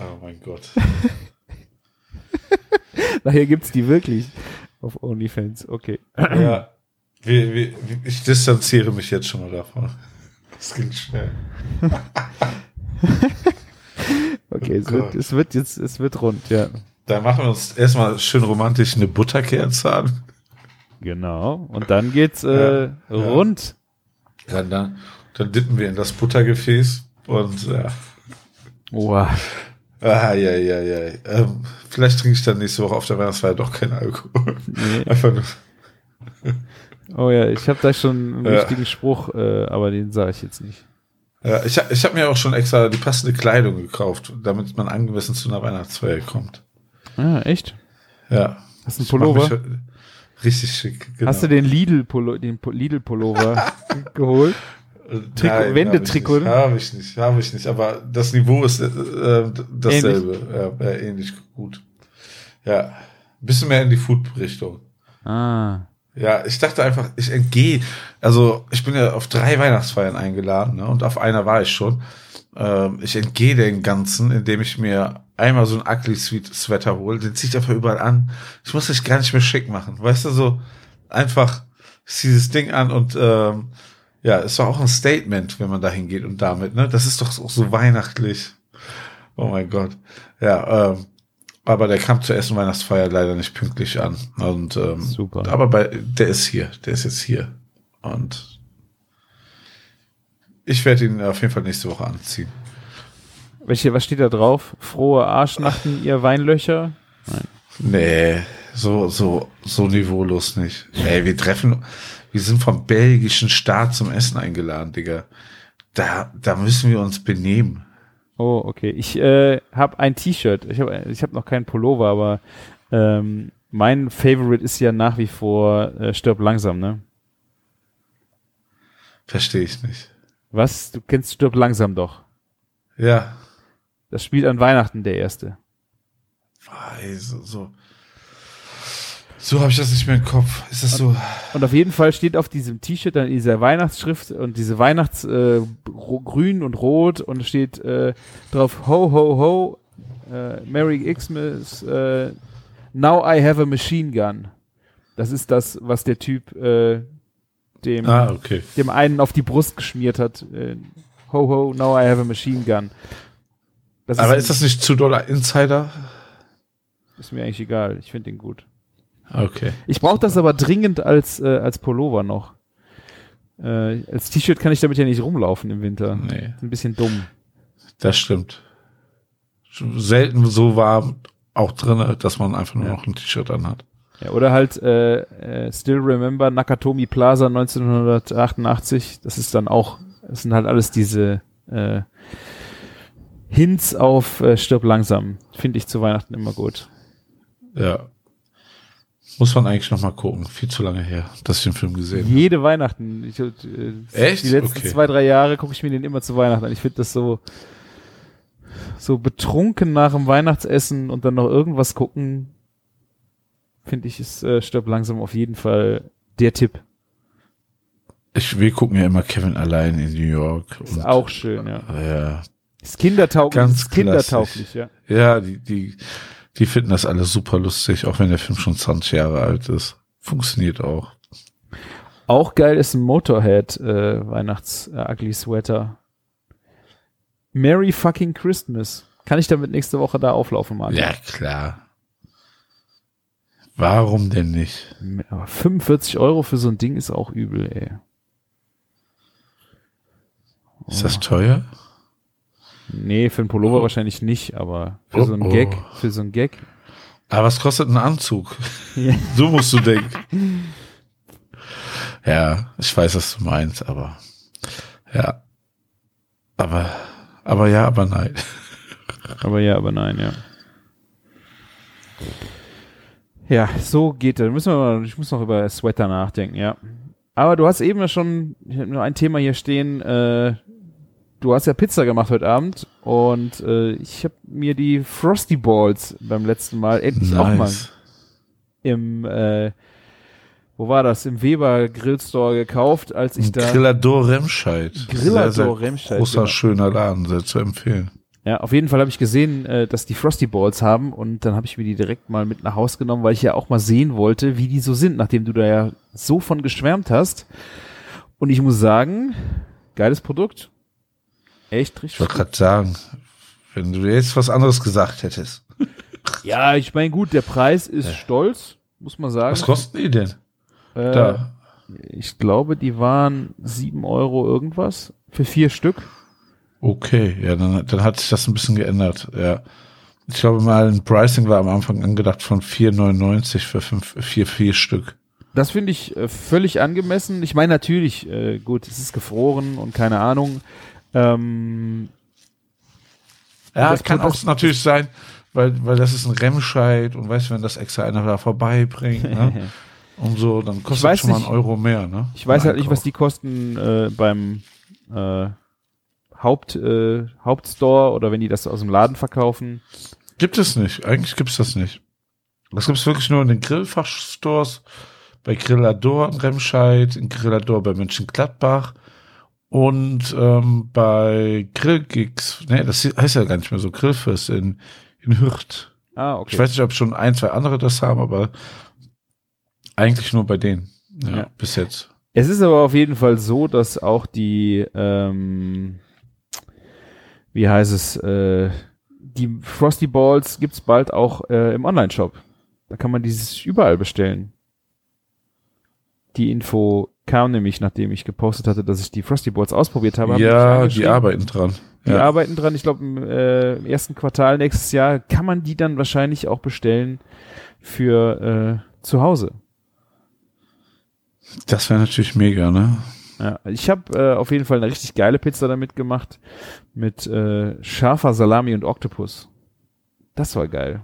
Oh mein Gott. Nachher gibt's die wirklich auf OnlyFans. Okay. Ja. Wir, wir, ich distanziere mich jetzt schon mal davon. Das ging schnell. Okay, es Oh wird, Gott. es wird jetzt, es wird rund, ja. Da machen wir uns erstmal schön romantisch eine Butterkerze an. Genau. Und dann geht's äh, Ja, ja. rund. Dann, dann, dann dippen wir in das Buttergefäß und ja. Wow. Ah, ja, ja, ja. Ähm, vielleicht trinke ich dann nächste Woche auf der Weihnachtsfeier doch keinen Alkohol. Nee. Einfach nur. Oh ja, ich habe da schon einen Ja. richtigen Spruch, äh, aber den sage ich jetzt nicht. Ja, ich ich habe mir auch schon extra die passende Kleidung gekauft, damit man angemessen zu einer Weihnachtsfeier kommt. Ah, echt? Ja. Hast du einen Pullover? Richtig schick. Genau. Hast du den Lidl Pullo, den Po- Lidl geholt? Trikot, Nein, Wendetrikot? Habe ich nicht, habe ich nicht. Aber das Niveau ist äh, dasselbe. Ja, ja, ähnlich gut. Ja, ein bisschen mehr in die Food-Richtung. Ah. Ja, ich dachte einfach, ich entgehe. Also ich bin ja auf drei Weihnachtsfeiern eingeladen ne, und auf einer war ich schon. Ähm, ich entgehe den Ganzen, indem ich mir einmal so ein ugly sweet Sweater hole. Den ziehe ich einfach überall an. Ich muss mich gar nicht mehr schick machen. Weißt du, so einfach dieses Ding an und ähm, ja, es war auch ein Statement, wenn man da hingeht und damit, ne? Das ist doch auch so weihnachtlich. Oh mein Gott. Ja, ähm, aber der kam zur ersten Weihnachtsfeier leider nicht pünktlich an. Und ähm, Super. Aber bei der ist hier, der ist jetzt hier. Und ich werde ihn auf jeden Fall nächste Woche anziehen. Welche, was steht da drauf? Frohe Arschnachten, ihr Weinlöcher? Nee, so, so, so niveaulos nicht. Ey, wir treffen, wir sind vom belgischen Staat zum Essen eingeladen, Digga. Da, da müssen wir uns benehmen. Oh, okay. Ich äh, habe ein T-Shirt. Ich habe ich hab noch keinen Pullover, aber ähm, mein Favorite ist ja nach wie vor äh, Stirb langsam, ne? Verstehe ich nicht. Was? Du kennst Stirb langsam doch. Ja. Das spielt an Weihnachten der erste. So, so. So habe ich das nicht mehr im Kopf. Ist das so? Und auf jeden Fall steht auf diesem T-Shirt dann diese Weihnachtsschrift und diese Weihnachts äh, grün und rot und steht äh, drauf Ho ho ho äh, Merry Xmas äh, Now I have a machine gun. Das ist das, was der Typ äh, dem Ah, okay. dem einen auf die Brust geschmiert hat. Äh, ho ho Now I have a machine gun. Das Aber ein- ist das nicht zu doller Insider? ist mir eigentlich egal. Ich finde den gut. Okay. Ich brauche das aber dringend als, äh, als Pullover noch. Äh, als T-Shirt kann ich damit ja nicht rumlaufen im Winter. Nee, Ein bisschen dumm. das stimmt. Selten so warm auch drinne, dass man einfach nur Ja. noch ein T-Shirt anhat. Ja, oder halt äh, äh, Still Remember Nakatomi Plaza 1988. Das ist dann auch, das sind halt alles diese äh, Hints auf äh, Stirb langsam. Finde ich zu Weihnachten immer gut. Ja. Muss man eigentlich noch mal gucken. Viel zu lange her, dass ich den Film gesehen habe. Jede Weihnachten. Ich, äh, Echt? Die letzten Okay. zwei, drei Jahre gucke ich mir den immer zu Weihnachten an. Ich finde das so, so betrunken nach dem Weihnachtsessen und dann noch irgendwas gucken, finde ich, ist äh, Stirb langsam auf jeden Fall der Tipp. Ich, wir gucken ja immer Kevin allein in New York. Ist auch schön, ja. Ja, Ist kindertauglich, Ganz ist kindertauglich, ja. ja die, die, die finden das alles super lustig, auch wenn der Film schon 20 Jahre alt ist. Funktioniert auch. Auch geil ist ein Motorhead äh, Weihnachts äh, Ugly Sweater. Merry fucking Christmas. Kann ich damit nächste Woche da auflaufen, Martin? Ja, klar. Warum denn nicht? Aber 45 Euro für so ein Ding ist auch übel, ey. Ist das teuer? Nee, für einen Pullover wahrscheinlich nicht, aber für Oh, so einen oh. Gag, für so einen Gag. Aber was kostet ein Anzug? Ja. So musst du denken. Ja, ich weiß, was du meinst, aber ja. Aber, aber ja, aber nein. Aber ja, aber nein, ja. Ja, so geht das. Müssen wir mal, ich muss noch über Sweater nachdenken, ja. Aber du hast eben ja schon, ich habe nur ein Thema hier stehen, äh, du hast ja Pizza gemacht heute Abend und äh, ich habe mir die Frosty Balls beim letzten Mal endlich auch mal Nice. im, äh, wo war das, im Weber Grillstore gekauft, als ich da... Grillador Remscheid. Grillador Remscheid, Großer, genau. schöner Laden, sehr zu empfehlen. Ja, auf jeden Fall habe ich gesehen, äh, dass die Frosty Balls haben und dann habe ich mir die direkt mal mit nach Haus genommen, weil ich ja auch mal sehen wollte, wie die so sind, nachdem du da ja so von geschwärmt hast. Und ich muss sagen, geiles Produkt. Echt Ich richtig. wollte gerade sagen, wenn du jetzt was anderes gesagt hättest. Ja, ich meine, gut, der Preis ist stolz, muss man sagen. Was kosten die denn? Äh, Da. Ich glaube, die waren sieben Euro irgendwas für vier Stück. Okay, ja, dann, dann hat sich das ein bisschen geändert, ja. Ich glaube mal, ein Pricing war am Anfang angedacht von 4,99 für fünf, vier, vier Stück. Das finde ich äh, völlig angemessen. Ich meine natürlich, äh, gut, es ist gefroren und keine Ahnung. Ähm, Ja, Das kann auch natürlich sein, weil, weil das ist ein Remscheid und weißt du, wenn das extra einer da vorbeibringt, ne? Und so, dann kostet weiß schon mal einen Euro mehr, ne? Ich weiß halt nicht, was die kosten äh, beim äh, Haupt, äh, Hauptstore oder wenn die das aus dem Laden verkaufen. Gibt es nicht. Eigentlich gibt es das nicht. Das gibt es wirklich nur in den Grillfachstores, bei Grillador in Remscheid, in Grillador bei Mönchengladbach und ähm, bei Grillgigs. Nee, das heißt ja gar nicht mehr so. Grillfest in, in Hürth. Ah, okay. Ich weiß nicht, ob schon ein, zwei andere das haben, aber eigentlich nur bei denen. Ja, Ja. bis jetzt. Es ist aber auf jeden Fall so, dass auch die, ähm, wie heißt es, äh, die Frosty Balls gibt's bald auch äh, im Online-Shop. Da kann man dieses überall bestellen. Die Info kam nämlich, nachdem ich gepostet hatte, dass ich die Frosty Balls ausprobiert habe. Ja, die arbeiten dran. Die ja. arbeiten dran. Ich glaube, im, äh, im ersten Quartal nächstes Jahr kann man die dann wahrscheinlich auch bestellen für äh, zu Hause. Das wäre natürlich mega, ne? Ja, ich habe äh, auf jeden Fall eine richtig geile Pizza damit gemacht mit äh, scharfer Salami und Oktopus. Das war geil.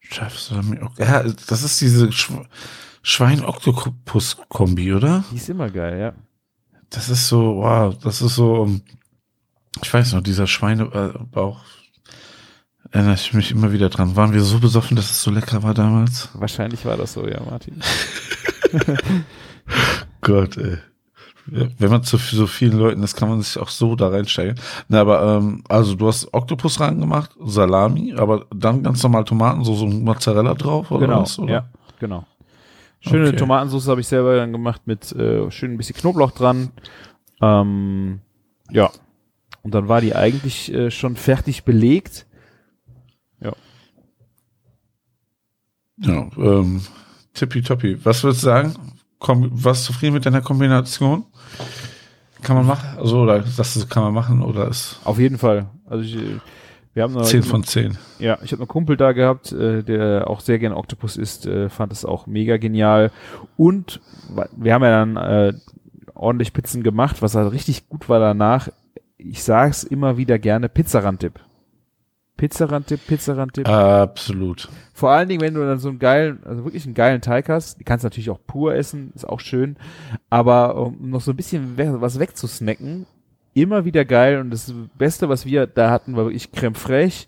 Chefsalami. okay. Ja, das ist diese Sch Schwein-Oktopus-Kombi, oder? Die ist immer geil, ja. Das ist so, wow, das ist so, um, ich weiß noch, dieser Schweinebauch, erinnere ich mich immer wieder dran. Waren wir so besoffen, dass es so lecker war damals? Wahrscheinlich war das so, ja, Martin. Gott, ey. Wenn man zu so vielen Leuten ist, kann man sich auch so da reinsteigen. Na, aber, ähm, also du hast Oktopus reingemacht, Salami, aber dann ganz normal Tomaten, so, so Mozzarella drauf, oder genau, was? Oder? ja, genau. Schöne Okay. Tomatensauce habe ich selber dann gemacht mit äh, schön ein bisschen Knoblauch dran. Ähm, ja. Und dann war die eigentlich äh, schon fertig belegt. Ja, ähm, tippitoppi. Was würdest du sagen? Komm, was zufrieden mit deiner Kombination? Kann man machen? Also, oder das kann man machen, oder ist Auf jeden Fall. Also ich, äh, wir haben noch 10 von 10. Ja, ich habe einen Kumpel da gehabt, äh, der auch sehr gerne Octopus isst, äh, fand es auch mega genial. Und wir haben ja dann äh, ordentlich Pizzen gemacht, was halt richtig gut war danach. Ich sag's immer wieder gerne, Pizzarandip. Pizzarandip, Pizzarandip. Absolut. Vor allen Dingen, wenn du dann so einen geilen, also wirklich einen geilen Teig hast, die kannst du natürlich auch pur essen, ist auch schön, aber um noch so ein bisschen was wegzusnacken, immer wieder geil und das Beste, was wir da hatten, war wirklich Creme fraiche,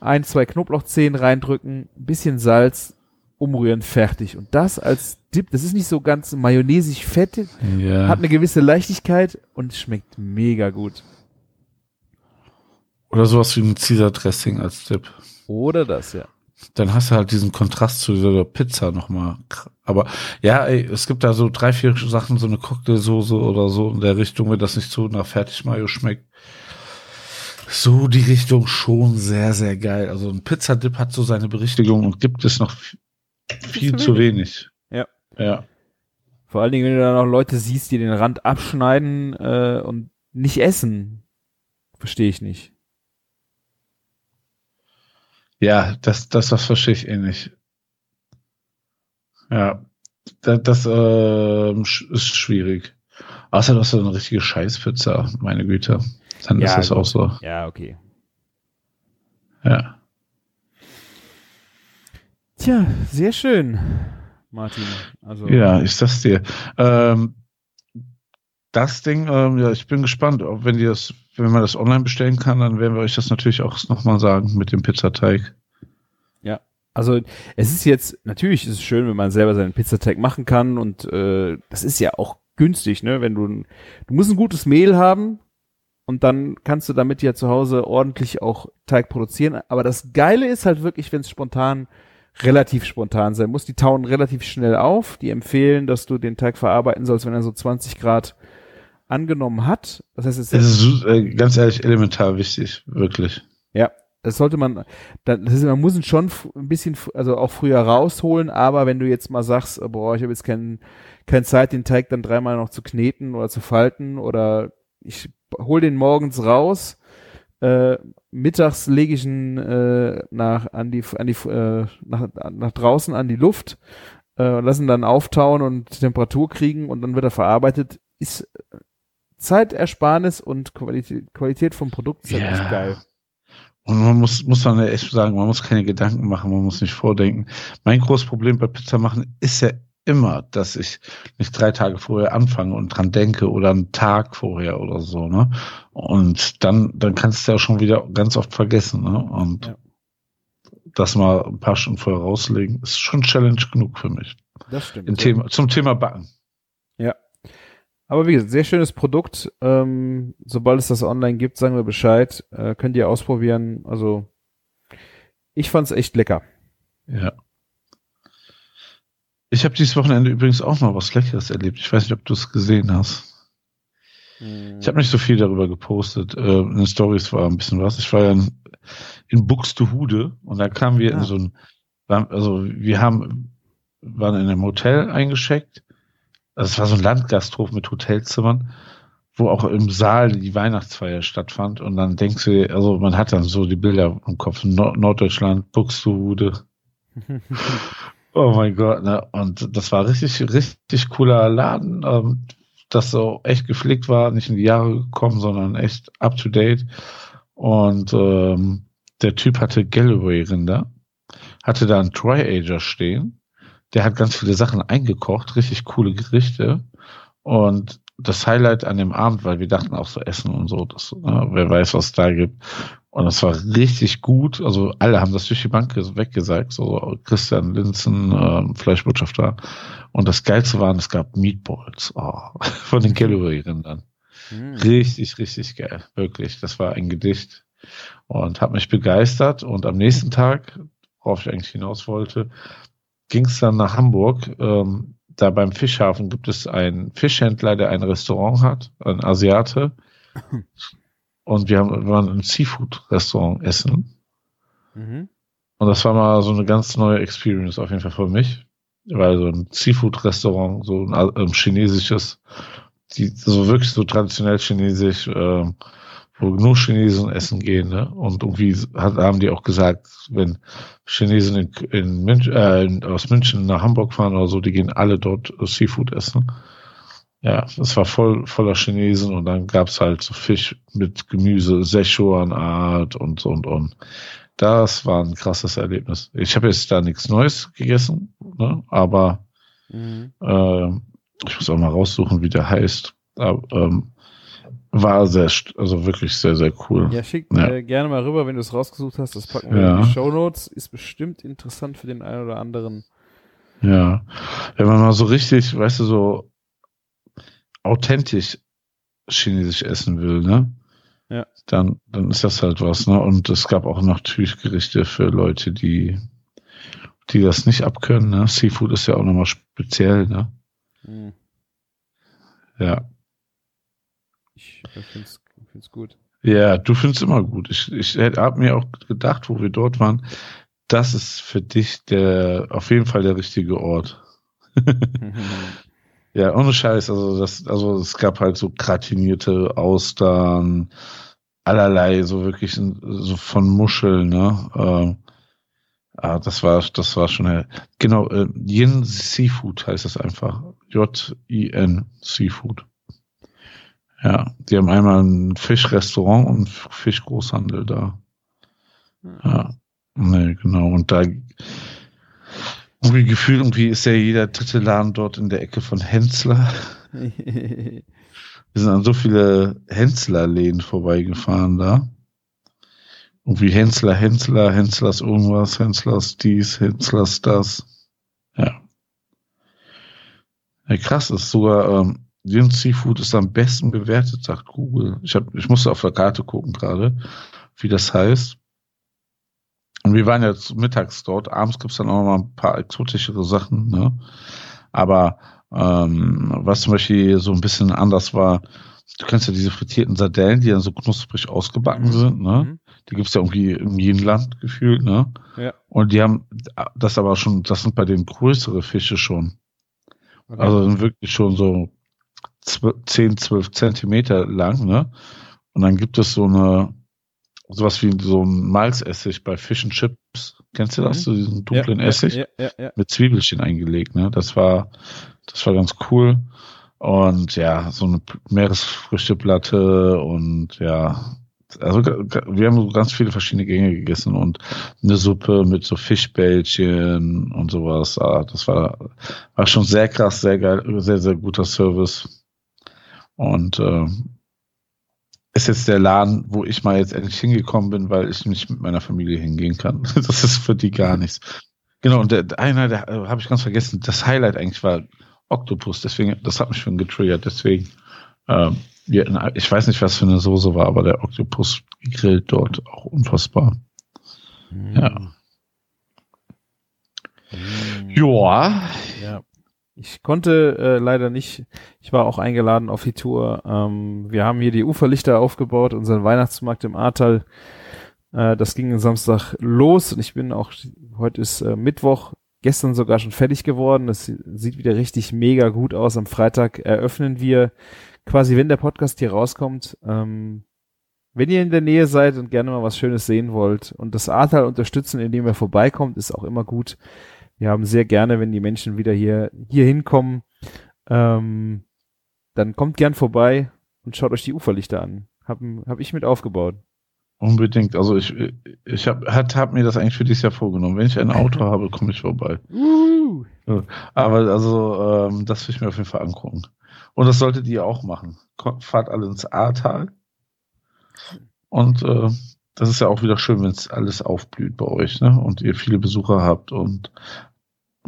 ein, zwei Knoblauchzehen reindrücken, ein bisschen Salz, umrühren, fertig. Und das als Dip, das ist nicht so ganz mayonnaisig fett, Ja. hat eine gewisse Leichtigkeit und schmeckt mega gut. oder sowas wie ein Caesar Dressing als Tipp. Oder das, ja. Dann hast du halt diesen Kontrast zu dieser Pizza nochmal. Aber ja, ey, es gibt da so drei, vier Sachen, so eine Cocktailsoße oder so in der Richtung, wenn das nicht so nach Fertigmayo schmeckt. So die Richtung schon sehr, sehr geil. Also ein Pizzadip hat so seine Berichtigung und gibt es noch viel zu zu wenig. Ja. Ja. Vor allen Dingen, wenn du dann auch Leute siehst, die den Rand abschneiden äh, und nicht essen. Verstehe ich nicht. Ja, das, das, das verstehe ich eh nicht. Ja, das, das sch- ist schwierig. Außer du hast so eine richtige Scheißpizza, meine Güte. Dann ist Ja, das gut. auch so. Ja, okay. Ja. Tja, sehr schön, Martin. Also Ja, ist das dir. Ähm, das Ding, ähm, ja, ich bin gespannt, ob wenn die das, wenn man das online bestellen kann, dann werden wir euch das natürlich auch nochmal sagen mit dem Pizzateig. Also es ist jetzt, natürlich ist es schön, wenn man selber seinen Pizzateig machen kann und äh, das ist ja auch günstig, ne? Wenn du, du musst ein gutes Mehl haben und dann kannst du damit ja zu Hause ordentlich auch Teig produzieren. Aber das Geile ist halt wirklich, wenn es spontan, relativ spontan sein muss. Die tauen relativ schnell auf. Die empfehlen, dass du den Teig verarbeiten sollst, wenn er so 20 Grad angenommen hat. Das heißt, es Es ist su- äh, ganz ehrlich elementar wichtig, wirklich. Ja, das sollte man, das ist, man muss ihn schon ein bisschen, also auch früher rausholen, aber wenn du jetzt mal sagst, oh, boah, ich habe jetzt kein, keine Zeit, den Teig dann dreimal noch zu kneten oder zu falten oder ich hol den morgens raus, äh, mittags lege ich ihn äh, nach, an die, an die, äh, nach, nach draußen an die Luft, äh, lassen dann auftauen und Temperatur kriegen und dann wird er verarbeitet, ist Zeitersparnis und Qualität, Qualität vom Produkt ist halt Ja. echt geil. Und man muss, muss man ja echt sagen, man muss keine Gedanken machen, man muss nicht vordenken. Mein großes Problem bei Pizza machen ist ja immer, dass ich nicht drei Tage vorher anfange und dran denke oder einen Tag vorher oder so, ne? Und dann, dann kannst du ja schon wieder ganz oft vergessen, ne? Und Ja. das mal ein paar Stunden vorher rauslegen, ist schon Challenge genug für mich. Das stimmt. Im Thema, zum Thema Backen. Aber wie gesagt, sehr schönes Produkt. Ähm, sobald es das online gibt, sagen wir Bescheid. Äh, könnt ihr ausprobieren. Also ich fand's echt lecker. Ja. Ich habe dieses Wochenende übrigens auch noch was Leckeres erlebt. Ich weiß nicht, ob du es gesehen hast. Ich habe nicht so viel darüber gepostet. Äh, in den Stories war ein bisschen was. Ich war ja in, in Buxtehude und da kamen wir Ah. in so ein, also wir haben, waren in einem Hotel eingeschickt. Also es war so ein Landgasthof mit Hotelzimmern, wo auch im Saal die Weihnachtsfeier stattfand. Und dann denkst du, also man hat dann so die Bilder im Kopf, Nord Norddeutschland, Buxtehude, Oh mein Gott, ne? Und das war richtig, richtig cooler Laden, ähm, das so echt gepflegt war, nicht in die Jahre gekommen, sondern echt up to date. Und ähm, der Typ hatte Galloway-Rinder, hatte da einen Tri-Ager stehen, der hat ganz viele Sachen eingekocht, richtig coole Gerichte. Und das Highlight an dem Abend, weil wir dachten auch so Essen und so, das, ne, wer weiß, was es da gibt. Und das war richtig gut. Also alle haben das durch die Bank ges- weggesagt. So Christian Linzen, ähm, Fleischbotschafter. Und das Geilste waren, es gab Meatballs oh, von den Calorie-Rindern. Hm. Richtig, richtig geil. Wirklich. Das war ein Gedicht. Und hat mich begeistert. Und am nächsten Tag, worauf ich eigentlich hinaus wollte, ging es dann nach Hamburg. Ähm, da beim Fischhafen gibt es einen Fischhändler, der ein Restaurant hat, ein Asiate. Und wir, haben, wir waren im Seafood-Restaurant essen. Mhm. Und das war mal so eine ganz neue Experience auf jeden Fall für mich. Weil so ein Seafood-Restaurant, so ein ähm, chinesisches, die so wirklich so traditionell chinesisch, ähm, wo nur Chinesen essen gehen, ne? Und irgendwie hat, haben die auch gesagt, wenn Chinesen in, in München, äh, aus München nach Hamburg fahren oder so, die gehen alle dort Seafood essen. Ja, das war voll voller Chinesen und dann gab's halt so Fisch mit Gemüse, Szechuan-Art und so und und. Das war ein krasses Erlebnis. Ich habe jetzt da nichts Neues gegessen, ne? aber Mhm. äh, ich muss auch mal raussuchen, wie der heißt. Aber, ähm, war sehr, also wirklich sehr, sehr cool. Ja, schick Ja. Äh, gerne mal rüber, wenn du es rausgesucht hast. Das packen wir Ja. in die Show Notes. Ist bestimmt interessant für den einen oder anderen. Ja. Wenn man mal so richtig, weißt du, so authentisch chinesisch essen will, ne? Ja. Dann, dann ist das halt was, ne? Und es gab auch natürlich Gerichte für Leute, die, die das nicht abkönnen, ne? Seafood ist ja auch nochmal speziell, ne? Mhm. Ja. Ich find's, find's gut. Ja, du findest immer gut. Ich, ich habe mir auch gedacht, wo wir dort waren, das ist für dich der, auf jeden Fall der richtige Ort. Ja, ohne Scheiß. Also das, also es gab halt so gratinierte Austern, allerlei, so wirklich so von Muscheln, ne? Ähm, ah, das war, das war schon, äh, genau, äh, Yin Seafood heißt das einfach. J-I-N Seafood. Ja, die haben einmal ein Fischrestaurant und Fischgroßhandel da. Ja, nee, genau. Und da irgendwie gefühlt, irgendwie ist ja jeder dritte Laden dort in der Ecke von Hensler. Wir sind an so viele Hensler-Läden vorbeigefahren da. Irgendwie Hensler, Hensler, Henslers irgendwas, Henslers dies, Henslers das. Ja. Ja, krass, ist sogar, ähm, Yin Seafood ist am besten bewertet, sagt Google. Ich, hab, ich musste auf der Karte gucken gerade, wie das heißt. Und wir waren jetzt mittags dort. Abends gibt's dann auch noch mal ein paar exotischere Sachen. Ne? Aber ähm, was zum Beispiel so ein bisschen anders war, du kennst ja diese frittierten Sardellen, die dann so knusprig ausgebacken sind. Ne? Mhm. Die gibt's ja irgendwie in jedem Land gefühlt. Ne? Ja. Und die haben das aber schon, das sind bei denen größere Fische schon. Okay. Also sind wirklich schon so 10, 12 Zentimeter lang, ne? Und dann gibt es so eine, sowas wie so ein Malzessig bei Fish and Chips. Kennst du das? Mhm. So diesen dunklen ja, Essig Ja, ja, ja. mit Zwiebelchen eingelegt, ne? Das war, das war ganz cool. Und ja, so eine Meeresfrüchteplatte und ja, also wir haben so ganz viele verschiedene Gänge gegessen und eine Suppe mit so Fischbällchen und sowas. Ah, das war, war schon sehr krass, sehr geil, sehr, sehr guter Service. Und äh, ist jetzt der Laden, wo ich mal jetzt endlich hingekommen bin, weil ich nicht mit meiner Familie hingehen kann. Das ist für die gar nichts. Genau, und der, einer, der äh, habe ich ganz vergessen, das Highlight eigentlich war Octopus, deswegen, das hat mich schon getriggert, deswegen, ja, ich weiß nicht, was für eine Soße war, aber der Octopus grillt dort auch unfassbar. Mhm. Ja. Mhm. Joa. Ja. Ich konnte äh, leider nicht, ich war auch eingeladen auf die Tour. Ähm, wir haben hier die Uferlichter aufgebaut, unseren Weihnachtsmarkt im Ahrtal. Äh, das ging Samstag los und ich bin auch, heute ist äh, Mittwoch, gestern sogar schon fertig geworden. Das sieht wieder richtig mega gut aus. Am Freitag eröffnen wir quasi, wenn der Podcast hier rauskommt, ähm, wenn ihr in der Nähe seid und gerne mal was Schönes sehen wollt und das Ahrtal unterstützen, indem ihr vorbeikommt, ist auch immer gut. Wir haben sehr gerne, wenn die Menschen wieder hier, hier hinkommen, ähm, dann kommt gern vorbei und schaut euch die Uferlichter an. Hab, hab ich mit aufgebaut. Unbedingt. Also ich, ich habe hab mir das eigentlich für dieses Jahr vorgenommen. Wenn ich ein Auto habe, komme ich vorbei. Uh. Aber also ähm, das will ich mir auf jeden Fall angucken. Und das solltet ihr auch machen. Fahrt alle ins Ahrtal. Und äh, das ist ja auch wieder schön, wenn es alles aufblüht bei euch, ne? Und ihr viele Besucher habt und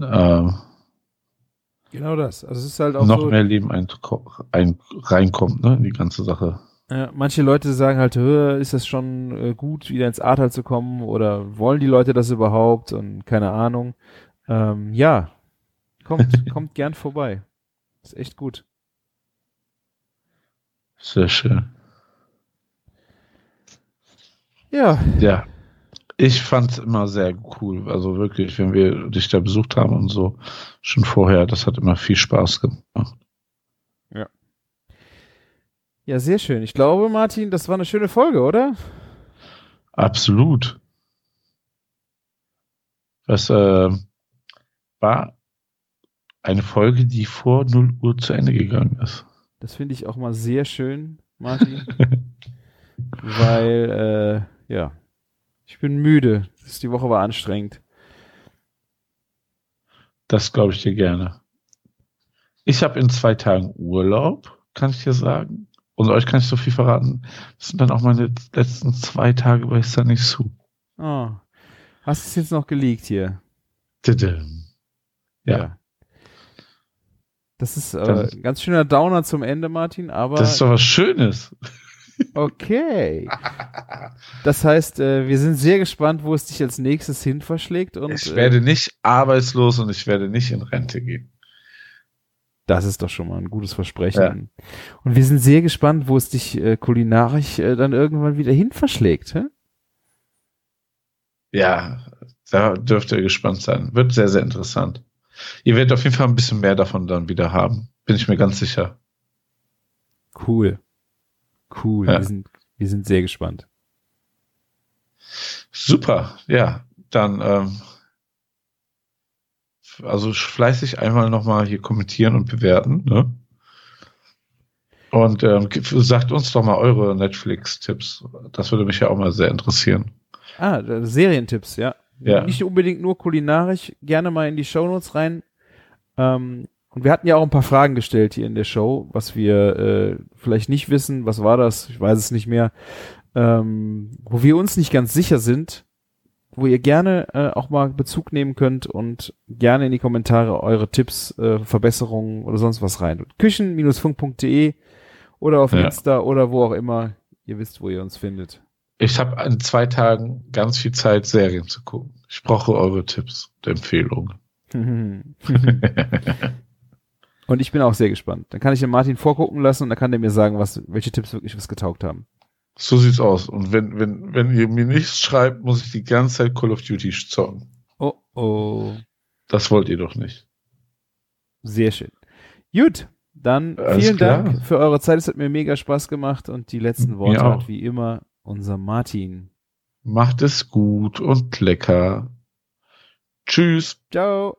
äh, genau das. Also es ist halt auch noch so, mehr Leben ein, ein, reinkommt, ne? In die ganze Sache. Ja, manche Leute sagen halt, ist das schon äh, gut, wieder ins Ahrtal zu kommen oder wollen die Leute das überhaupt und keine Ahnung. Ähm, ja, kommt, kommt gern vorbei. Ist echt gut. Sehr schön. Ja. Ja. Ich fand es immer sehr cool. Also wirklich, wenn wir dich da besucht haben und so, schon vorher, das hat immer viel Spaß gemacht. Ja. Ja, sehr schön. Ich glaube, Martin, das war eine schöne Folge, oder? Absolut. Das äh, war eine Folge, die vor 0 Uhr zu Ende gegangen ist. Das finde ich auch mal sehr schön, Martin. weil, äh, ja, ich bin müde. Die Woche war anstrengend. Das glaube ich dir gerne. Ich habe in zwei Tagen Urlaub, kann ich dir sagen. Und euch kann ich so viel verraten. Das sind dann auch meine letzten zwei Tage bei Sunny Sue. Oh. Hast du es jetzt noch geleakt hier? Ja. ja. Das ist äh, ein ganz schöner Downer zum Ende, Martin, aber. Das ist doch was Schönes. Okay. Das heißt, äh, wir sind sehr gespannt, wo es dich als nächstes hin verschlägt. Und, ich werde äh, nicht arbeitslos und ich werde nicht in Rente gehen. Das ist doch schon mal ein gutes Versprechen. Ja. Und wir sind sehr gespannt, wo es dich äh, kulinarisch äh, dann irgendwann wieder hin verschlägt. Hä? Ja, da dürft ihr gespannt sein. Wird sehr, sehr interessant. Ihr werdet auf jeden Fall ein bisschen mehr davon dann wieder haben. Bin ich mir ganz sicher. Cool. Cool. Ja. Wir, sind, wir sind sehr gespannt. Super. Ja, dann ähm, also fleißig einmal nochmal hier kommentieren und bewerten. Ne? Und ähm, sagt uns doch mal eure Netflix-Tipps. Das würde mich ja auch mal sehr interessieren. Ah, Serientipps, ja. Ja. Nicht unbedingt nur kulinarisch, gerne mal in die Shownotes rein. Ähm, und wir hatten ja auch ein paar Fragen gestellt hier in der Show, was wir äh, vielleicht nicht wissen. Was war das? Ich weiß es nicht mehr. Ähm, wo wir uns nicht ganz sicher sind, wo ihr gerne äh, auch mal Bezug nehmen könnt und gerne in die Kommentare eure Tipps, äh, Verbesserungen oder sonst was rein. Küchen-funk.de oder auf ja. Insta oder wo auch immer. Ihr wisst, wo ihr uns findet. Ich habe in zwei Tagen ganz viel Zeit, Serien zu gucken. Ich brauche eure Tipps und Empfehlungen. und ich bin auch sehr gespannt. Dann kann ich den Martin vorgucken lassen und dann kann der mir sagen, was, welche Tipps wirklich was getaugt haben. So sieht's aus. Und wenn, wenn, wenn ihr mir nichts schreibt, muss ich die ganze Zeit Call of Duty zocken. Oh oh. Das wollt ihr doch nicht. Sehr schön. Gut, dann Alles vielen klar. Dank für eure Zeit. Es hat mir mega Spaß gemacht und die letzten Worte hat wie immer unser Martin. Macht es gut und lecker. Tschüss. Ciao.